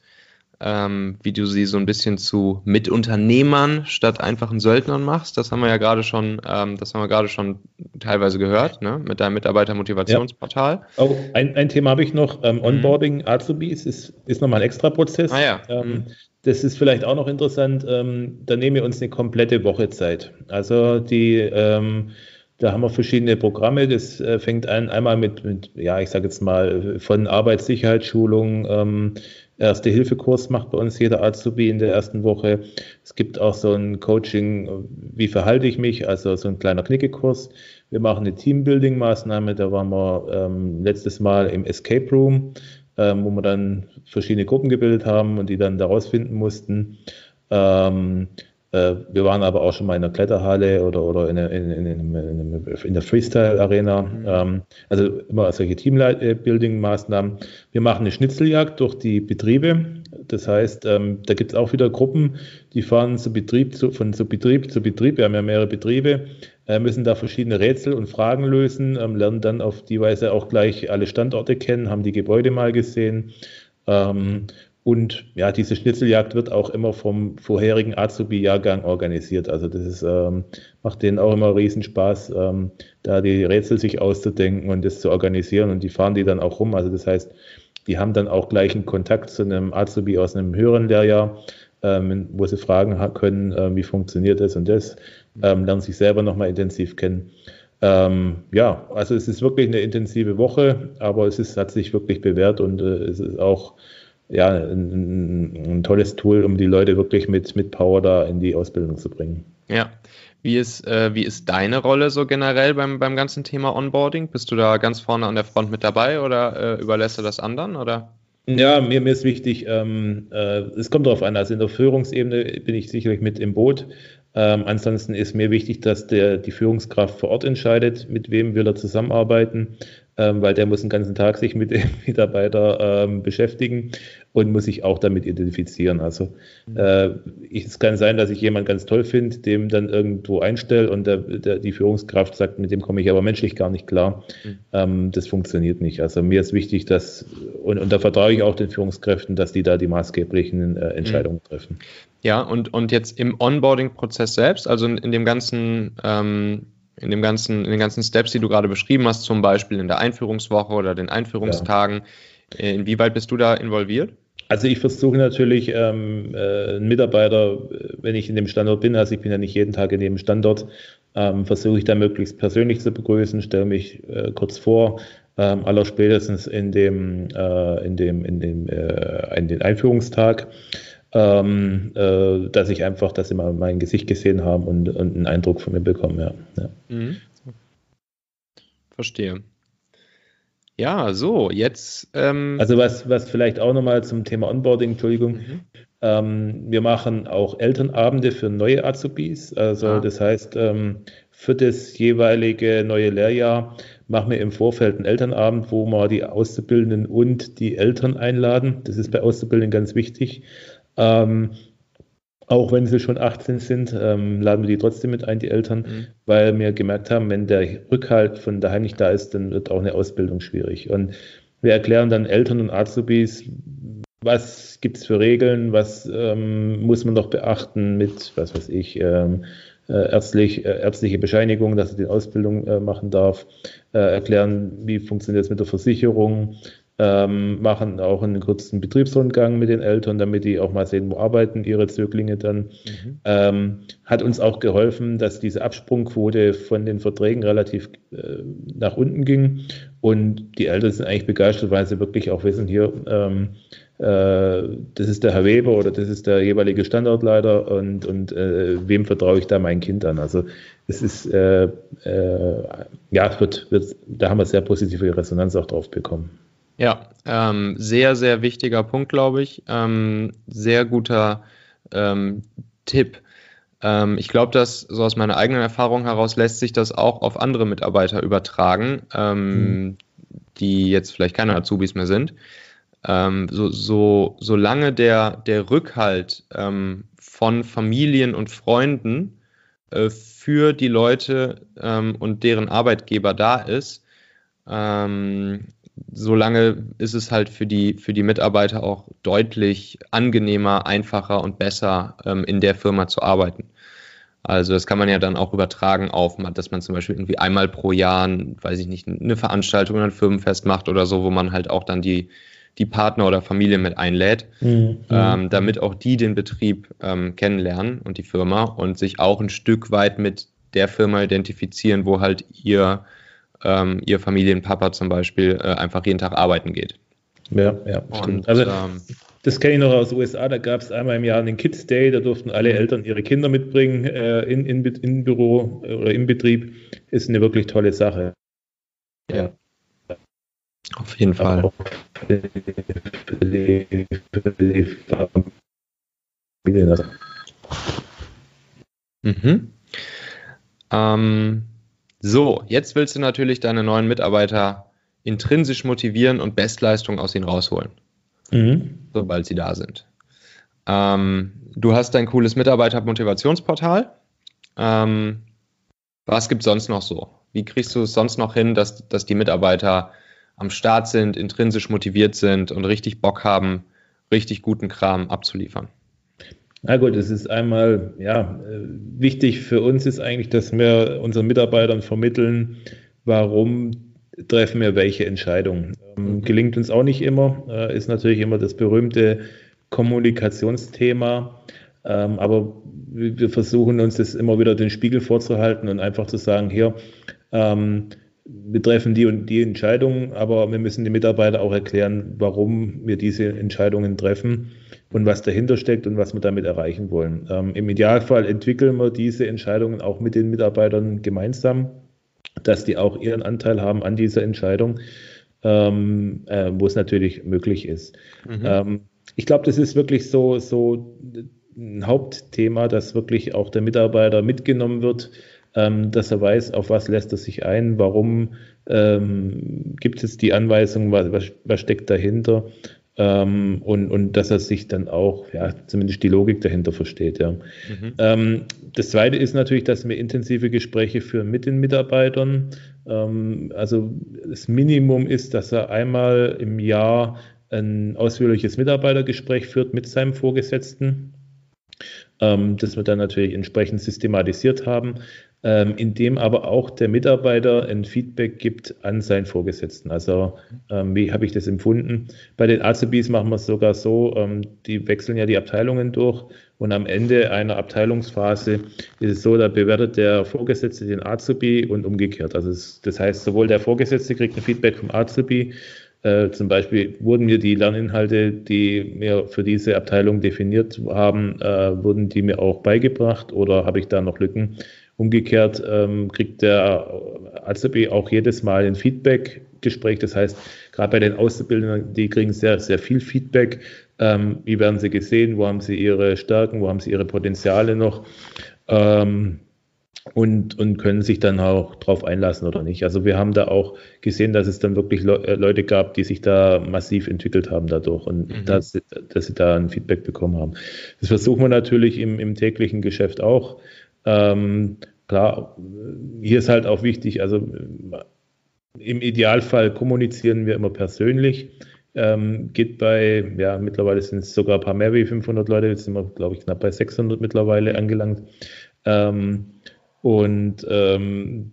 ähm, wie du sie so ein bisschen zu Mitunternehmern statt einfachen Söldnern machst. Das haben wir ja gerade schon, ähm, das haben wir gerade schon teilweise gehört, ne? mit deinem Mitarbeitermotivationsportal. Ja. Oh, ein, ein Thema habe ich noch, ähm, mhm. Onboarding mhm. Azubis ist, ist nochmal ein extra Prozess. Ah, ja. Ähm, mhm. Das ist vielleicht auch noch interessant. Ähm, da nehmen wir uns eine komplette Woche Zeit. Also die ähm, da haben wir verschiedene Programme. Das äh, fängt an einmal mit, mit ja, ich sage jetzt mal, von Arbeitssicherheitsschulung, ähm, Erste-Hilfe-Kurs macht bei uns jeder Azubi in der ersten Woche. Es gibt auch so ein Coaching, wie verhalte ich mich, also so ein kleiner Knickekurs. Wir machen eine Teambuilding-Maßnahme, da waren wir ähm, letztes Mal im Escape Room, ähm, wo wir dann verschiedene Gruppen gebildet haben und die dann daraus finden mussten. Ähm, äh, wir waren aber auch schon mal in der Kletterhalle oder, oder in, in, in, in der Freestyle-Arena. Mhm. Ähm, also immer solche Teambuilding-Maßnahmen. Wir machen eine Schnitzeljagd durch die Betriebe. Das heißt, ähm, da gibt es auch wieder Gruppen, die fahren zu Betrieb, zu, von zu Betrieb zu Betrieb. Wir haben ja mehrere Betriebe, äh, müssen da verschiedene Rätsel und Fragen lösen, ähm, lernen dann auf die Weise auch gleich alle Standorte kennen, haben die Gebäude mal gesehen. Ähm, und ja, diese Schnitzeljagd wird auch immer vom vorherigen Azubi-Jahrgang organisiert. Also das ist, ähm, macht denen auch immer Riesenspaß, ähm, da die Rätsel sich auszudenken und das zu organisieren. Und die fahren die dann auch rum. Also das heißt, die haben dann auch gleich einen Kontakt zu einem Azubi aus einem höheren Lehrjahr, ähm, wo sie fragen können, äh, wie funktioniert das und das, ähm, lernen sich selber nochmal intensiv kennen. ähm, ja, also es ist wirklich eine intensive Woche, aber es ist, hat sich wirklich bewährt und äh, es ist auch ja, ein, ein, tolles Tool, um die Leute wirklich mit, mit Power da in die Ausbildung zu bringen. Ja. Wie ist, äh, wie ist deine Rolle so generell beim, beim ganzen Thema Onboarding? Bist du da ganz vorne an der Front mit dabei oder äh, überlässt du das anderen? Oder? Ja, mir, mir ist wichtig, ähm, äh, es kommt darauf an, also in der Führungsebene bin ich sicherlich mit im Boot. Ähm, ansonsten ist mir wichtig, dass der, die Führungskraft vor Ort entscheidet, mit wem will er zusammenarbeiten ähm, weil der muss den ganzen Tag sich mit dem Mitarbeiter ähm, beschäftigen und muss sich auch damit identifizieren. Also mhm. äh, ich, es kann sein, dass ich jemanden ganz toll finde, dem dann irgendwo einstelle und der, der, die Führungskraft sagt, mit dem komme ich aber menschlich gar nicht klar. Mhm. Ähm, das funktioniert nicht. Also mir ist wichtig, dass, und, und da vertraue ich auch den Führungskräften, dass die da die maßgeblichen äh, Entscheidungen mhm. treffen. Ja, und, und jetzt im Onboarding-Prozess selbst, also in, in dem ganzen ähm, in, dem ganzen, in den ganzen Steps, die du gerade beschrieben hast, zum Beispiel in der Einführungswoche oder den Einführungstagen. Ja. Äh, inwieweit bist du da involviert? Also ich versuche natürlich, ähm, äh, einen Mitarbeiter, wenn ich in dem Standort bin, also ich bin ja nicht jeden Tag in dem Standort, ähm, versuche ich da möglichst persönlich zu begrüßen, stelle mich äh, kurz vor, ähm, aller spätestens in dem, äh, in dem, in dem, äh, in den Einführungstag ähm, äh, dass ich einfach, dass sie mal mein Gesicht gesehen haben und, und einen Eindruck von mir bekommen. Ja. ja. Mhm. Verstehe. Ja, so, jetzt. Ähm also, was, was vielleicht auch nochmal zum Thema Onboarding, Entschuldigung. Mhm. Ähm, wir machen auch Elternabende für neue Azubis. Also, ah. das heißt, ähm, für das jeweilige neue Lehrjahr machen wir im Vorfeld einen Elternabend, wo wir die Auszubildenden und die Eltern einladen. Das ist bei Auszubildenden ganz wichtig, ähm, auch wenn sie schon 18 sind, ähm, laden wir die trotzdem mit ein, die Eltern, mhm. weil wir gemerkt haben, wenn der Rückhalt von daheim nicht da ist, dann wird auch eine Ausbildung schwierig. Und wir erklären dann Eltern und Azubis, was gibt es für Regeln, was ähm, muss man noch beachten mit, was weiß ich, ähm, äh, ärztlich, äh, ärztliche Bescheinigung, dass er die Ausbildung äh, machen darf, äh, erklären, wie funktioniert es mit der Versicherung, ähm, machen auch einen kurzen Betriebsrundgang mit den Eltern, damit die auch mal sehen, wo arbeiten ihre Zöglinge dann. Mhm. Ähm, hat uns auch geholfen, dass diese Absprungquote von den Verträgen relativ äh, nach unten ging. Und die Eltern sind eigentlich begeistert, weil sie wirklich auch wissen, hier, ähm, äh, das ist der Herr Weber oder das ist der jeweilige Standortleiter und, und äh, wem vertraue ich da mein Kind an? Also es ist, äh, äh, ja, wird, wird, da haben wir sehr positive Resonanz auch drauf bekommen. Ja, ähm, sehr, sehr wichtiger Punkt, glaube ich. Ähm, sehr guter ähm, Tipp. Ähm, ich glaube, dass so aus meiner eigenen Erfahrung heraus lässt sich das auch auf andere Mitarbeiter übertragen, mhm. die jetzt vielleicht keine Azubis mehr sind. Ähm, so, so, solange der, der Rückhalt ähm, von Familien und Freunden äh, für die Leute und deren Arbeitgeber da ist, ähm, solange ist es halt für die, für die Mitarbeiter auch deutlich angenehmer, einfacher und besser ähm, in der Firma zu arbeiten. Also das kann man ja dann auch übertragen auf, dass man zum Beispiel irgendwie einmal pro Jahr, weiß ich nicht, eine Veranstaltung oder ein Firmenfest macht oder so, wo man halt auch dann die, die Partner oder Familie mit einlädt, mhm. ähm, damit auch die den Betrieb ähm, kennenlernen und die Firma und sich auch ein Stück weit mit der Firma identifizieren, wo halt ihr ähm, ihr Familienpapa zum Beispiel äh, einfach jeden Tag arbeiten geht. Ja, ja, stimmt. also, ähm, das kenne ich noch aus den USA, da gab es einmal im Jahr den Kids Day, da durften alle Eltern ihre Kinder mitbringen äh, in, in, in Büro äh, oder im Betrieb. Ist eine wirklich tolle Sache. Ja. Auf jeden Fall. Für die, für die Familie. Mhm. Ähm, so, jetzt willst du natürlich deine neuen Mitarbeiter intrinsisch motivieren und Bestleistung aus ihnen rausholen, mhm. sobald sie da sind. Ähm, du hast dein cooles Mitarbeitermotivationsportal. Ähm, was gibt es sonst noch so? Wie kriegst du es sonst noch hin, dass, dass die Mitarbeiter am Start sind, intrinsisch motiviert sind und richtig Bock haben, richtig guten Kram abzuliefern? Na gut, es ist einmal, ja, wichtig für uns ist eigentlich, dass wir unseren Mitarbeitern vermitteln, warum treffen wir welche Entscheidungen. Ähm, mhm. gelingt uns auch nicht immer, äh, ist natürlich immer das berühmte Kommunikationsthema, ähm, aber wir versuchen uns das immer wieder den Spiegel vorzuhalten und einfach zu sagen, hier, ähm, wir treffen die und die Entscheidungen, aber wir müssen den Mitarbeiter auch erklären, warum wir diese Entscheidungen treffen und was dahinter steckt und was wir damit erreichen wollen. Ähm, Im Idealfall entwickeln wir diese Entscheidungen auch mit den Mitarbeitern gemeinsam, dass die auch ihren Anteil haben an dieser Entscheidung, ähm, äh, wo es natürlich möglich ist. Mhm. Ähm, ich glaube, das ist wirklich so, so ein Hauptthema, dass wirklich auch der Mitarbeiter mitgenommen wird, ähm, dass er weiß, auf was lässt er sich ein, warum ähm, gibt es die Anweisung, was, was steckt dahinter ähm, und, und dass er sich dann auch, ja, zumindest die Logik dahinter versteht. Ja. Mhm. Ähm, das Zweite ist natürlich, dass wir intensive Gespräche führen mit den Mitarbeitern. Ähm, also das Minimum ist, dass er einmal im Jahr ein ausführliches Mitarbeitergespräch führt mit seinem Vorgesetzten, ähm, das wir dann natürlich entsprechend systematisiert haben, ähm, in dem aber auch der Mitarbeiter ein Feedback gibt an seinen Vorgesetzten. Also ähm, wie habe ich das empfunden? Bei den Azubis machen wir es sogar so, ähm, die wechseln ja die Abteilungen durch und am Ende einer Abteilungsphase ist es so, da bewertet der Vorgesetzte den Azubi und umgekehrt. Also es, das heißt, sowohl der Vorgesetzte kriegt ein Feedback vom Azubi, äh, zum Beispiel wurden mir die Lerninhalte, die wir für diese Abteilung definiert haben, äh, wurden die mir auch beigebracht oder habe ich da noch Lücken? Umgekehrt ähm, kriegt der Azubi auch jedes Mal ein Feedback-Gespräch. Das heißt, gerade bei den Auszubildenden, die kriegen sehr, sehr viel Feedback. Ähm, wie werden sie gesehen? Wo haben sie ihre Stärken? Wo haben sie ihre Potenziale noch? Ähm, und, und können sich dann auch drauf einlassen oder nicht. Also wir haben da auch gesehen, dass es dann wirklich Le äh, Leute gab, die sich da massiv entwickelt haben dadurch und mhm. dass, dass sie da ein Feedback bekommen haben. Das versuchen wir natürlich im, im täglichen Geschäft auch. Ähm, klar, hier ist halt auch wichtig, also im Idealfall kommunizieren wir immer persönlich. Ähm, geht bei, ja, mittlerweile sind es sogar ein paar mehr wie 500 Leute, jetzt sind wir, glaube ich, knapp bei 600 mittlerweile angelangt. Ähm, und ähm,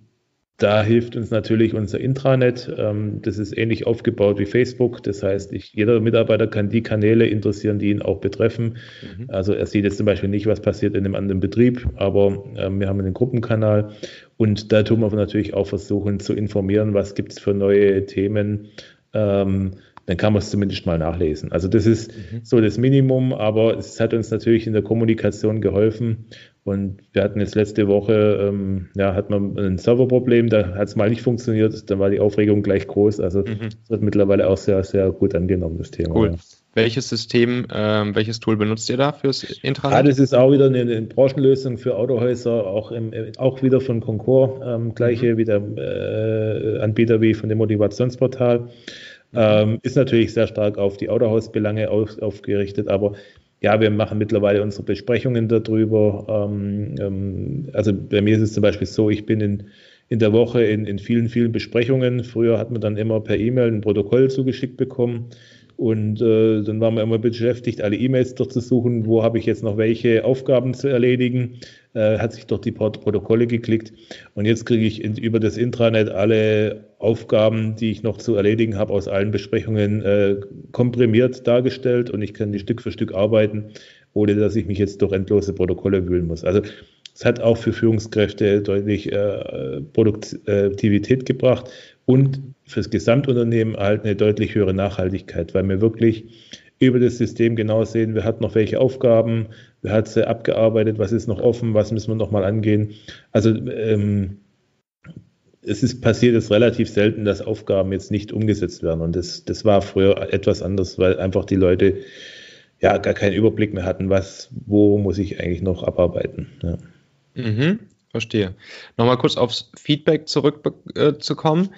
da hilft uns natürlich unser Intranet. Ähm, das ist ähnlich aufgebaut wie Facebook. Das heißt, ich, jeder Mitarbeiter kann die Kanäle interessieren, die ihn auch betreffen. Mhm. Also er sieht jetzt zum Beispiel nicht, was passiert in einem anderen Betrieb, aber ähm, wir haben einen Gruppenkanal und da tun wir natürlich auch versuchen zu informieren, was gibt es für neue Themen. Ähm, dann kann man es zumindest mal nachlesen. Also das ist mhm. so das Minimum, aber es hat uns natürlich in der Kommunikation geholfen. Und wir hatten jetzt letzte Woche, ähm, ja, hat man ein Serverproblem, da hat es mal nicht funktioniert, dann war die Aufregung gleich groß. Also mhm. es wird mittlerweile auch sehr, sehr gut angenommen, das Thema. Cool. Ja. Welches System, ähm, welches Tool benutzt ihr da fürs Intranet? Ja, das ist auch wieder eine, eine Branchenlösung für Autohäuser, auch, im, auch wieder von Concord, ähm, gleiche mhm. wie der äh, Anbieter wie von dem Motivationsportal. Ähm, ist natürlich sehr stark auf die Autohausbelange auf, aufgerichtet, aber ja, wir machen mittlerweile unsere Besprechungen darüber. Ähm, ähm, also bei mir ist es zum Beispiel so, ich bin in, in der Woche in, in vielen, vielen Besprechungen. Früher hat man dann immer per E-Mail ein Protokoll zugeschickt bekommen. Und äh, dann waren wir immer beschäftigt, alle E-Mails durchzusuchen, wo habe ich jetzt noch welche Aufgaben zu erledigen. Äh, hat sich durch die Protokolle geklickt. Und jetzt kriege ich in, über das Intranet alle Aufgaben, die ich noch zu erledigen habe, aus allen Besprechungen äh, komprimiert dargestellt und ich kann die Stück für Stück arbeiten, ohne dass ich mich jetzt durch endlose Protokolle wühlen muss. Also es hat auch für Führungskräfte deutlich äh, Produktivität gebracht und fürs Gesamtunternehmen halt eine deutlich höhere Nachhaltigkeit, weil wir wirklich über das System genau sehen, wer hat noch welche Aufgaben, wer hat sie abgearbeitet, was ist noch offen, was müssen wir noch mal angehen. Also ähm, es ist passiert jetzt relativ selten, dass Aufgaben jetzt nicht umgesetzt werden. Und das, das war früher etwas anders, weil einfach die Leute ja gar keinen Überblick mehr hatten, was, wo muss ich eigentlich noch abarbeiten. Ja. Mhm, verstehe. Nochmal kurz aufs Feedback zurückzukommen.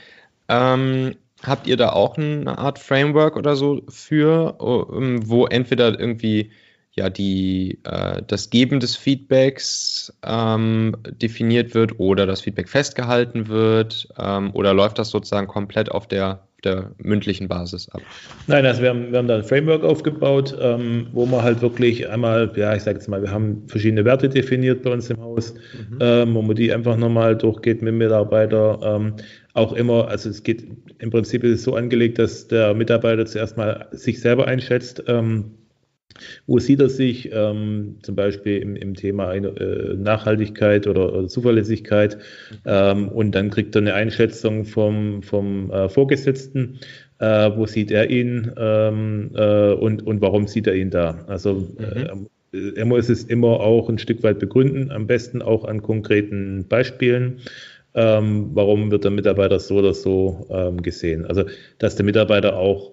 Äh, ähm, habt ihr da auch eine Art Framework oder so für, ähm, wo entweder irgendwie ja die, äh, das Geben des Feedbacks ähm, definiert wird oder das Feedback festgehalten wird ähm, oder läuft das sozusagen komplett auf der, der mündlichen Basis ab? Nein, also wir haben, wir haben da ein Framework aufgebaut, ähm, wo man halt wirklich einmal, ja, ich sage jetzt mal, wir haben verschiedene Werte definiert bei uns im Haus, mhm. Ähm, wo man die einfach nochmal durchgeht mit dem Mitarbeiter. Ähm, auch immer, also es geht im Prinzip ist es so angelegt, dass der Mitarbeiter zuerst mal sich selber einschätzt, ähm, Wo sieht er sich ähm, zum Beispiel im, im Thema äh, Nachhaltigkeit oder, oder Zuverlässigkeit? Ähm, und dann kriegt er eine Einschätzung vom, vom äh, Vorgesetzten. Äh, wo sieht er ihn ähm, äh, und, und warum sieht er ihn da? Also mhm. Äh, er muss es immer auch ein Stück weit begründen, am besten auch an konkreten Beispielen. Ähm, warum wird der Mitarbeiter so oder so ähm, gesehen? Also, dass der Mitarbeiter auch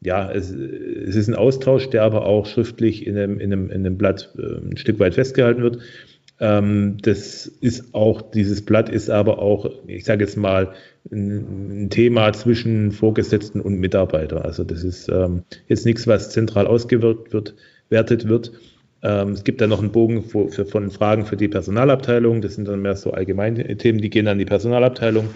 ja, es, es, ist ein Austausch, der aber auch schriftlich in einem, in einem, in einem Blatt äh, ein Stück weit festgehalten wird. Ähm, das ist auch, dieses Blatt ist aber auch, ich sage jetzt mal, ein, ein, Thema zwischen Vorgesetzten und Mitarbeiter. Also das ist ähm, jetzt nichts, was zentral ausgewirkt wird, wertet wird. Ähm, es gibt dann noch einen Bogen für, für, von Fragen für die Personalabteilung. Das sind dann mehr so allgemeine Themen, die gehen an die Personalabteilung.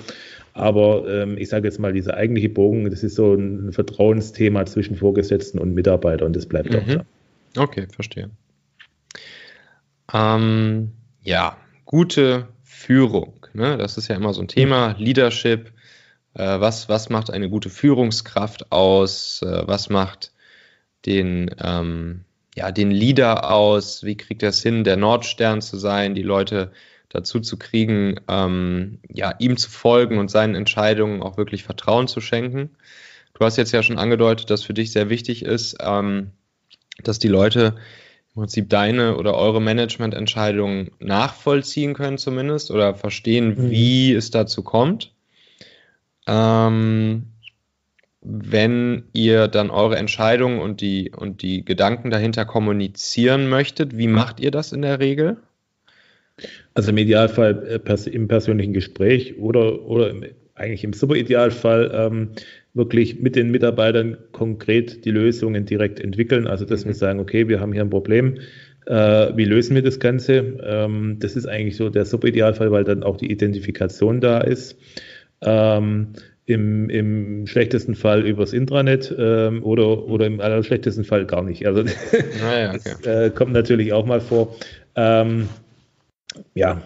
Aber ähm, ich sage jetzt mal, dieser eigentliche Bogen, das ist so ein Vertrauensthema zwischen Vorgesetzten und Mitarbeitern und das bleibt mhm. auch da. Okay, verstehe. Ähm, ja, gute Führung. Ne? Das ist ja immer so ein Thema. Leadership. Äh, was, was macht eine gute Führungskraft aus? Äh, was macht den, ähm, ja, den Leader aus? Wie kriegt er es hin, der Nordstern zu sein, die Leute dazu zu kriegen, ähm, ja, ihm zu folgen und seinen Entscheidungen auch wirklich Vertrauen zu schenken. Du hast jetzt ja schon angedeutet, dass für dich sehr wichtig ist, ähm, dass die Leute im Prinzip deine oder eure Managemententscheidungen nachvollziehen können zumindest oder verstehen, mhm. wie es dazu kommt. Ähm, wenn ihr dann eure Entscheidungen und die, und die Gedanken dahinter kommunizieren möchtet, wie macht ihr das in der Regel? Also im Idealfall äh, im persönlichen Gespräch oder, oder im, eigentlich im Superidealfall ähm, wirklich mit den Mitarbeitern konkret die Lösungen direkt entwickeln. Also dass mhm. wir sagen, okay, wir haben hier ein Problem, äh, wie lösen wir das Ganze? Ähm, das ist eigentlich so der Subidealfall, weil dann auch die Identifikation da ist. Ähm, im, im schlechtesten Fall übers Intranet ähm, oder, oder im allerschlechtesten Fall gar nicht. Also ah ja, okay. das äh, kommt natürlich auch mal vor. Ähm, ja.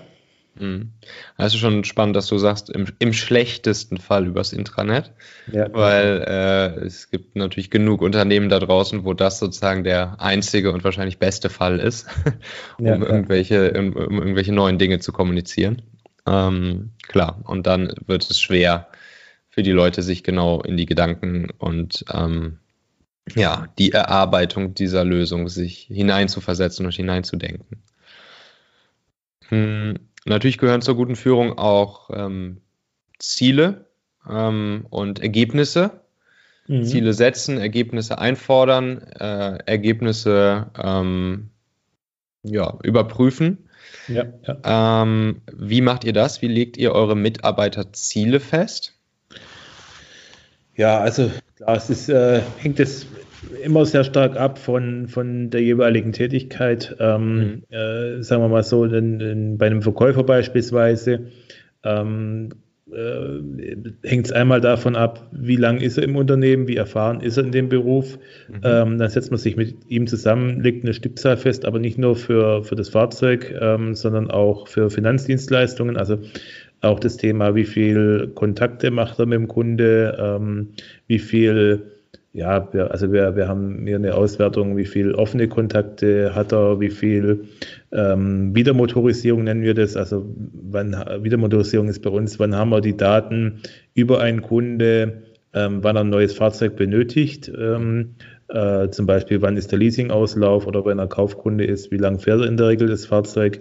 Mhm. Das ist schon spannend, dass du sagst, im, im schlechtesten Fall übers Intranet, ja. weil äh, es gibt natürlich genug Unternehmen da draußen, wo das sozusagen der einzige und wahrscheinlich beste Fall ist, um, ja, irgendwelche, um, um, irgendwelche neuen Dinge zu kommunizieren. Ähm, klar, und dann wird es schwer für die Leute, sich genau in die Gedanken und ähm, ja, die Erarbeitung dieser Lösung sich hineinzuversetzen und hineinzudenken. Hm, natürlich gehören zur guten Führung auch ähm, Ziele ähm, und Ergebnisse. Mhm. Ziele setzen, Ergebnisse einfordern, äh, Ergebnisse ähm, ja, überprüfen. Ja, ja. Ähm, wie macht ihr das? Wie legt ihr eure Mitarbeiterziele fest? Ja, also klar, es ist, äh, hängt es immer sehr stark ab von, von der jeweiligen Tätigkeit. Ähm, mhm. äh, sagen wir mal so, denn, denn bei einem Verkäufer beispielsweise ähm, äh, hängt es einmal davon ab, wie lang ist er im Unternehmen, wie erfahren ist er in dem Beruf. Mhm. Ähm, dann setzt man sich mit ihm zusammen, legt eine Stückzahl fest, aber nicht nur für, für das Fahrzeug, ähm, sondern auch für Finanzdienstleistungen. Also auch das Thema, wie viel Kontakte macht er mit dem Kunde, ähm, wie viel ja, wir, also wir, wir haben hier eine Auswertung, wie viel offene Kontakte hat er, wie viel ähm, Wiedermotorisierung nennen wir das. Also wann Wiedermotorisierung ist bei uns, wann haben wir die Daten über einen Kunde, ähm, wann er ein neues Fahrzeug benötigt. Ähm, äh, zum Beispiel, wann ist der Leasingauslauf oder wenn er Kaufkunde ist, wie lange fährt er in der Regel das Fahrzeug.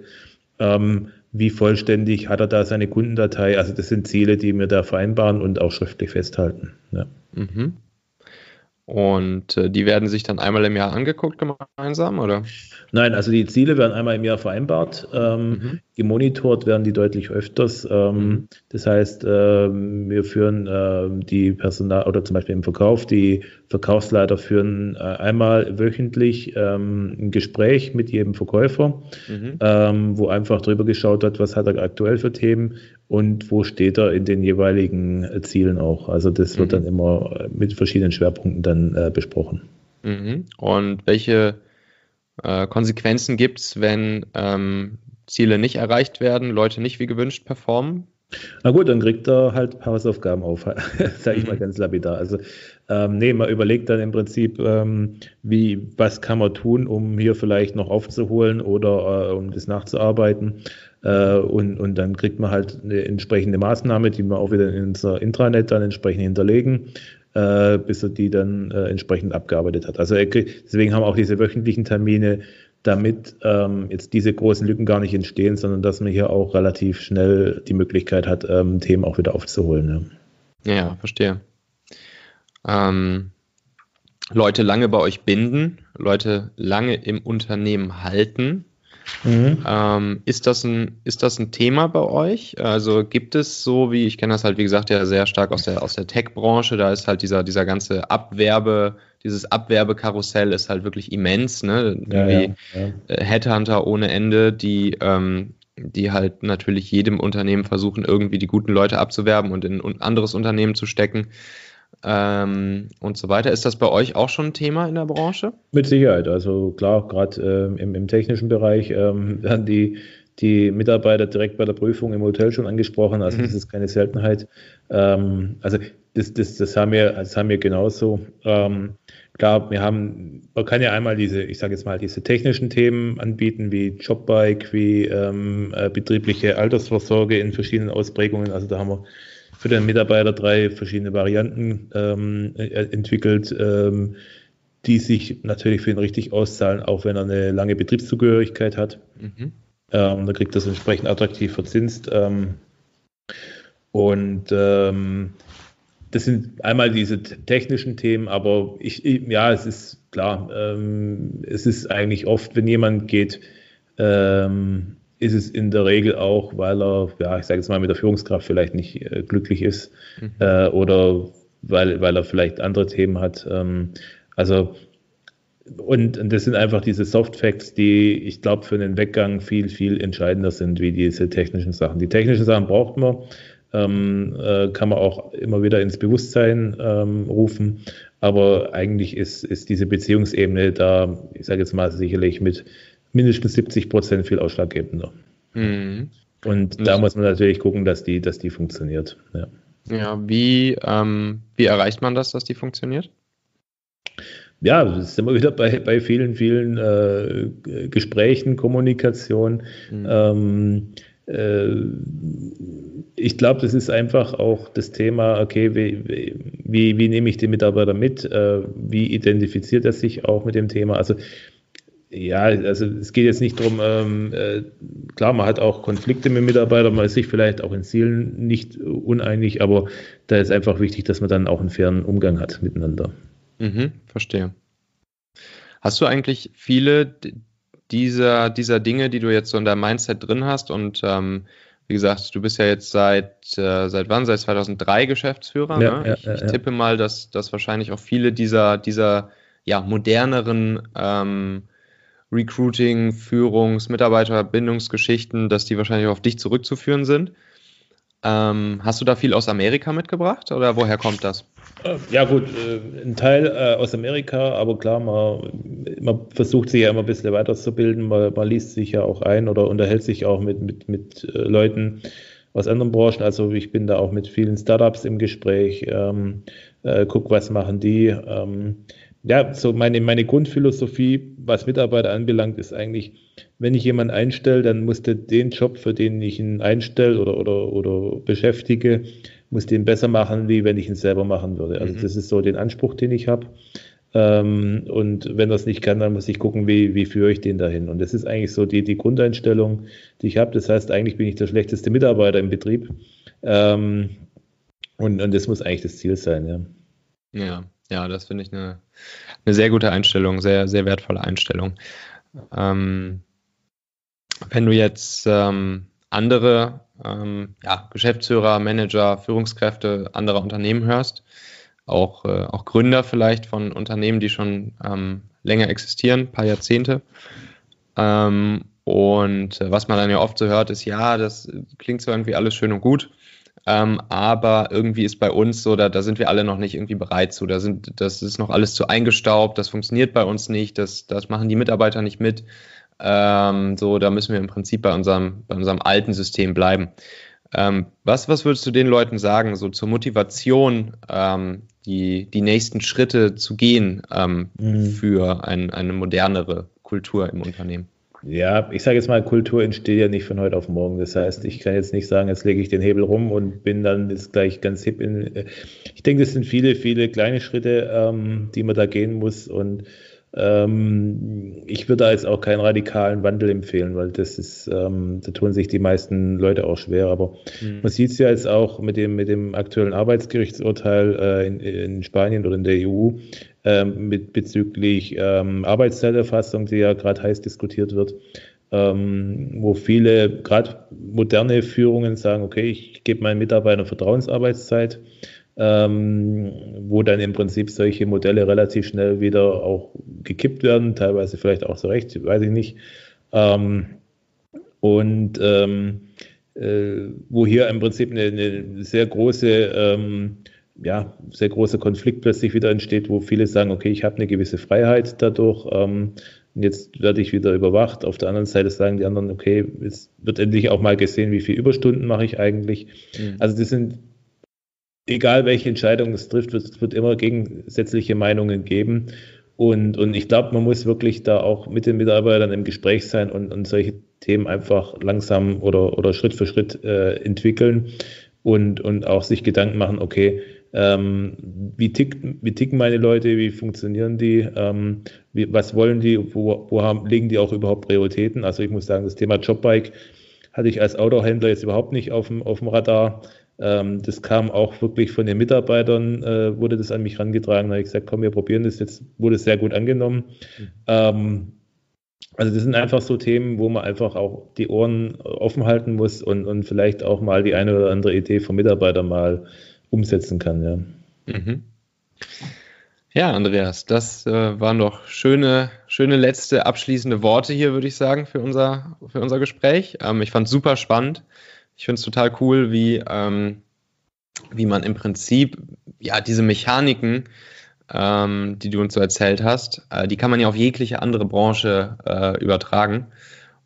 Ähm, wie vollständig hat er da seine Kundendatei? Also das sind Ziele, die wir da vereinbaren und auch schriftlich festhalten. Ja. Mhm. Und äh, die werden sich dann einmal im Jahr angeguckt gemeinsam, oder? Nein, also die Ziele werden einmal im Jahr vereinbart. Ähm, mhm. Gemonitort werden die deutlich öfters. Ähm, mhm. Das heißt, ähm, wir führen äh, die Personal oder zum Beispiel im Verkauf, die Verkaufsleiter führen äh, einmal wöchentlich ähm, ein Gespräch mit jedem Verkäufer, mhm. Ähm, wo einfach drüber geschaut wird, was hat er aktuell für Themen und wo steht er in den jeweiligen äh, Zielen auch. Also das wird mhm. dann immer mit verschiedenen Schwerpunkten dann äh, besprochen. Mhm. Und welche äh, Konsequenzen gibt es, wenn ähm, Ziele nicht erreicht werden, Leute nicht wie gewünscht performen? Na gut, dann kriegt er halt Hausaufgaben auf, sage ich mhm. mal ganz lapidar. Also ähm, nee, man überlegt dann im Prinzip, ähm, wie, was kann man tun, um hier vielleicht noch aufzuholen oder äh, um das nachzuarbeiten. Äh, und, und dann kriegt man halt eine entsprechende Maßnahme, die wir auch wieder in unser Intranet dann entsprechend hinterlegen, äh, bis er die dann äh, entsprechend abgearbeitet hat. Also deswegen haben auch diese wöchentlichen Termine, damit ähm, jetzt diese großen Lücken gar nicht entstehen, sondern dass man hier auch relativ schnell die Möglichkeit hat, ähm, Themen auch wieder aufzuholen. Ja, ja verstehe. Ähm, Leute lange bei euch binden, Leute lange im Unternehmen halten. Mhm. Ähm, ist, das ein, ist das ein Thema bei euch? Also gibt es so, wie ich kenne das halt, wie gesagt, ja sehr stark aus der, aus der Tech-Branche, da ist halt dieser, dieser ganze Abwerbe, dieses Abwerbekarussell ist halt wirklich immens, ne? Ja, ja, ja. Äh, Headhunter ohne Ende, die, ähm, die halt natürlich jedem Unternehmen versuchen, irgendwie die guten Leute abzuwerben und in ein anderes Unternehmen zu stecken ähm, und so weiter. Ist das bei euch auch schon ein Thema in der Branche? Mit Sicherheit. Also klar, gerade ähm, im, im, technischen Bereich ähm, werden die, die Mitarbeiter direkt bei der Prüfung im Hotel schon angesprochen. Also mhm. das ist keine Seltenheit. Ähm, also das, das, das, haben wir, das haben wir genauso. Ähm, klar, wir haben, man kann ja einmal diese, ich sage jetzt mal, diese technischen Themen anbieten, wie Jobbike, wie ähm, äh, betriebliche Altersvorsorge in verschiedenen Ausprägungen. Also da haben wir für den Mitarbeiter drei verschiedene Varianten ähm, äh, entwickelt, ähm, die sich natürlich für ihn richtig auszahlen, auch wenn er eine lange Betriebszugehörigkeit hat. Mhm. Ähm, da kriegt er es entsprechend attraktiv verzinst. Ähm, und ähm, das sind einmal diese technischen Themen, aber ich, ja, es ist klar, ähm, es ist eigentlich oft, wenn jemand geht, ähm, ist es in der Regel auch, weil er, ja, ich sage jetzt mal, mit der Führungskraft vielleicht nicht äh, glücklich ist mhm. äh, oder weil, weil er vielleicht andere Themen hat. Ähm, also, und, und, das sind einfach diese Soft Facts, die ich glaube für einen Weggang viel, viel entscheidender sind wie diese technischen Sachen. Die technischen Sachen braucht man, ähm, äh, kann man auch immer wieder ins Bewusstsein ähm, rufen. Aber eigentlich ist, ist diese Beziehungsebene da, ich sage jetzt mal sicherlich mit mindestens 70 Prozent viel ausschlaggebender. Mhm. Und da muss man natürlich gucken, dass die, dass die funktioniert. Ja, ja wie, ähm, wie erreicht man das, dass die funktioniert? Ja, das sind wir wieder bei, bei vielen, vielen äh, Gesprächen, Kommunikation. Mhm. Ähm, äh, ich glaube, das ist einfach auch das Thema, okay, wie, wie, wie nehme ich den Mitarbeiter mit? Äh, wie identifiziert er sich auch mit dem Thema? Also ja, also es geht jetzt nicht darum, ähm, äh, klar, man hat auch Konflikte mit Mitarbeitern, man ist sich vielleicht auch in Zielen nicht uneinig, aber da ist einfach wichtig, dass man dann auch einen fairen Umgang hat miteinander. Mhm, verstehe. Hast du eigentlich viele dieser, dieser Dinge, die du jetzt so in deinem Mindset drin hast und ähm, wie gesagt, du bist ja jetzt seit, äh, seit wann? Seit 2003 Geschäftsführer. Ja, ne? ja, ich, ja, ich, tippe mal, dass, dass wahrscheinlich auch viele dieser, dieser ja, moderneren ähm, Recruiting, Führungs-, Mitarbeiterbindungsgeschichten, dass die wahrscheinlich auf dich zurückzuführen sind. Ähm, hast du da viel aus Amerika mitgebracht oder woher kommt das? Äh, ja gut, äh, ein Teil äh, aus Amerika, aber klar, man, man, versucht sich ja immer ein bisschen weiterzubilden, man, man liest sich ja auch ein oder unterhält sich auch mit, mit, mit Leuten aus anderen Branchen. Also ich bin da auch mit vielen Startups im Gespräch, ähm, äh, guck, was machen die. Ähm, ja, so meine, meine Grundphilosophie, was Mitarbeiter anbelangt, ist eigentlich, wenn ich jemanden einstelle, dann muss der den Job, für den ich ihn einstelle oder, oder, oder beschäftige, muss den besser machen, wie wenn ich ihn selber machen würde. Also mhm. das ist so den Anspruch, den ich habe. Ähm, und wenn es nicht kann, dann muss ich gucken, wie, wie führe ich den dahin. Und das ist eigentlich so die, die Grundeinstellung, die ich habe. Das heißt, eigentlich bin ich der schlechteste Mitarbeiter im Betrieb. Ähm, und, und das muss eigentlich das Ziel sein, ja. Ja, ja, das finde ich eine, eine sehr gute Einstellung, sehr, sehr wertvolle Einstellung. Ähm, wenn du jetzt ähm, andere ähm, ja, Geschäftsführer, Manager, Führungskräfte anderer Unternehmen hörst, auch, äh, auch Gründer vielleicht von Unternehmen, die schon ähm, länger existieren, ein paar Jahrzehnte. Ähm, und äh, was man dann ja oft so hört, ist, ja, das klingt so irgendwie alles schön und gut, ähm, aber irgendwie ist bei uns so, da, da sind wir alle noch nicht irgendwie bereit zu. Da sind, das ist noch alles zu eingestaubt, das funktioniert bei uns nicht, das, das machen die Mitarbeiter nicht mit. Ähm, so, da müssen wir im Prinzip bei unserem, bei unserem alten System bleiben. Ähm, was, was würdest du den Leuten sagen, so zur Motivation, ähm, die, die nächsten Schritte zu gehen ähm, mhm. für ein, eine modernere Kultur im Unternehmen? Ja, ich sage jetzt mal, Kultur entsteht ja nicht von heute auf morgen. Das heißt, ich kann jetzt nicht sagen, jetzt lege ich den Hebel rum und bin dann jetzt gleich ganz hip in. Äh, ich denke, das sind viele, viele kleine Schritte, ähm, die man da gehen muss. Und ähm, ich würde da jetzt auch keinen radikalen Wandel empfehlen, weil das ist, ähm, da tun sich die meisten Leute auch schwer. Aber mhm. man sieht es ja jetzt auch mit dem, mit dem aktuellen Arbeitsgerichtsurteil äh, in, in, Spanien oder in der EU äh, mit, bezüglich ähm, Arbeitszeiterfassung, die ja gerade heiß diskutiert wird. Ähm, wo viele, gerade moderne Führungen sagen, okay, ich gebe meinen Mitarbeitern Vertrauensarbeitszeit ähm, wo dann im Prinzip solche Modelle relativ schnell wieder auch gekippt werden, teilweise vielleicht auch so recht, weiß ich nicht. Ähm, und ähm, äh, wo hier im Prinzip eine, eine sehr große ähm, ja, sehr großer Konflikt plötzlich wieder entsteht, wo viele sagen, okay, ich habe eine gewisse Freiheit dadurch, ähm, jetzt werde ich wieder überwacht. Auf der anderen Seite sagen die anderen, okay, es wird endlich auch mal gesehen, wie viele Überstunden mache ich eigentlich. Mhm. Also das sind egal welche Entscheidung es trifft, wird, wird immer gegensätzliche Meinungen geben. Und, und ich glaube, man muss wirklich da auch mit den Mitarbeitern im Gespräch sein und, und solche Themen einfach langsam oder, oder Schritt für Schritt äh, entwickeln und, und auch sich Gedanken machen, okay, ähm, wie, tick, wie ticken meine Leute, wie funktionieren die, ähm, wie, was wollen die, wo, wo haben, legen die auch überhaupt Prioritäten? Also ich muss sagen, das Thema Jobbike hatte ich als Autohändler jetzt überhaupt nicht auf dem, auf dem Radar. Ähm, das kam auch wirklich von den Mitarbeitern, äh, wurde das an mich herangetragen. Da habe ich gesagt, komm, wir probieren das jetzt, wurde sehr gut angenommen. Mhm. Also das sind einfach so Themen, wo man einfach auch die Ohren offen halten muss und, und vielleicht auch mal die eine oder andere Idee vom Mitarbeiter mal umsetzen kann. Ja, mhm. ja Andreas, das äh, waren doch schöne, schöne letzte abschließende Worte hier, würde ich sagen, für unser, für unser Gespräch. Ähm, ich fand es super spannend. Ich finde es total cool, wie, ähm, wie man im Prinzip ja diese Mechaniken, ähm, die du uns so erzählt hast, äh, die kann man ja auf jegliche andere Branche äh, übertragen.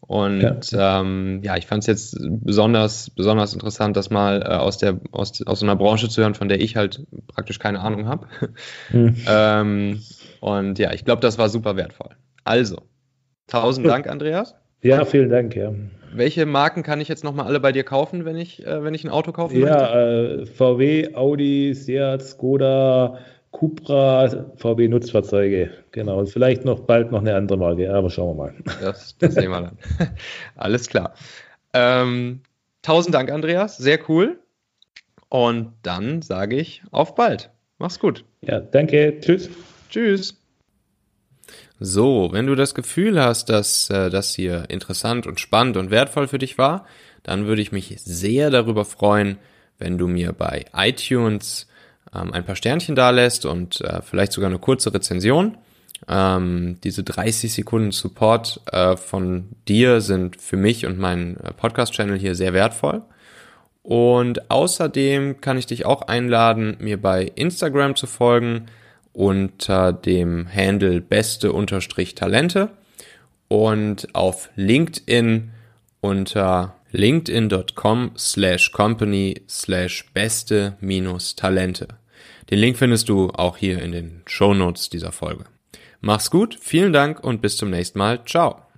Und ja, ähm, ja ich fand es jetzt besonders, besonders interessant, das mal äh, aus, der, aus, aus so einer Branche zu hören, von der ich halt praktisch keine Ahnung habe. Mhm. ähm, und ja, ich glaube, das war super wertvoll. Also, tausend Dank, Andreas. Ja, vielen Dank, ja. Welche Marken kann ich jetzt nochmal alle bei dir kaufen, wenn ich, äh, wenn ich ein Auto kaufen ja, möchte? Ja, äh, VW, Audi, Seat, Skoda, Cupra, VW Nutzfahrzeuge. Genau. Und vielleicht noch bald noch eine andere Marke, aber schauen wir mal. Das, das sehen wir dann. Alles klar. Ähm, tausend Dank, Andreas. Sehr cool. Und dann sage ich auf bald. Mach's gut. Ja, danke. Tschüss. Tschüss. So, wenn du das Gefühl hast, dass äh, das hier interessant und spannend und wertvoll für dich war, dann würde ich mich sehr darüber freuen, wenn du mir bei iTunes ähm, ein paar Sternchen dalässt und äh, vielleicht sogar eine kurze Rezension. Ähm, diese 30 Sekunden Support äh, von dir sind für mich und meinen äh, Podcast-Channel hier sehr wertvoll. Und außerdem kann ich dich auch einladen, mir bei Instagram zu folgen unter dem Handle beste-talente und auf LinkedIn unter linkedin.com slash company slash beste-talente. Den Link findest du auch hier in den Show Notes dieser Folge. Mach's gut, vielen Dank und bis zum nächsten Mal. Ciao.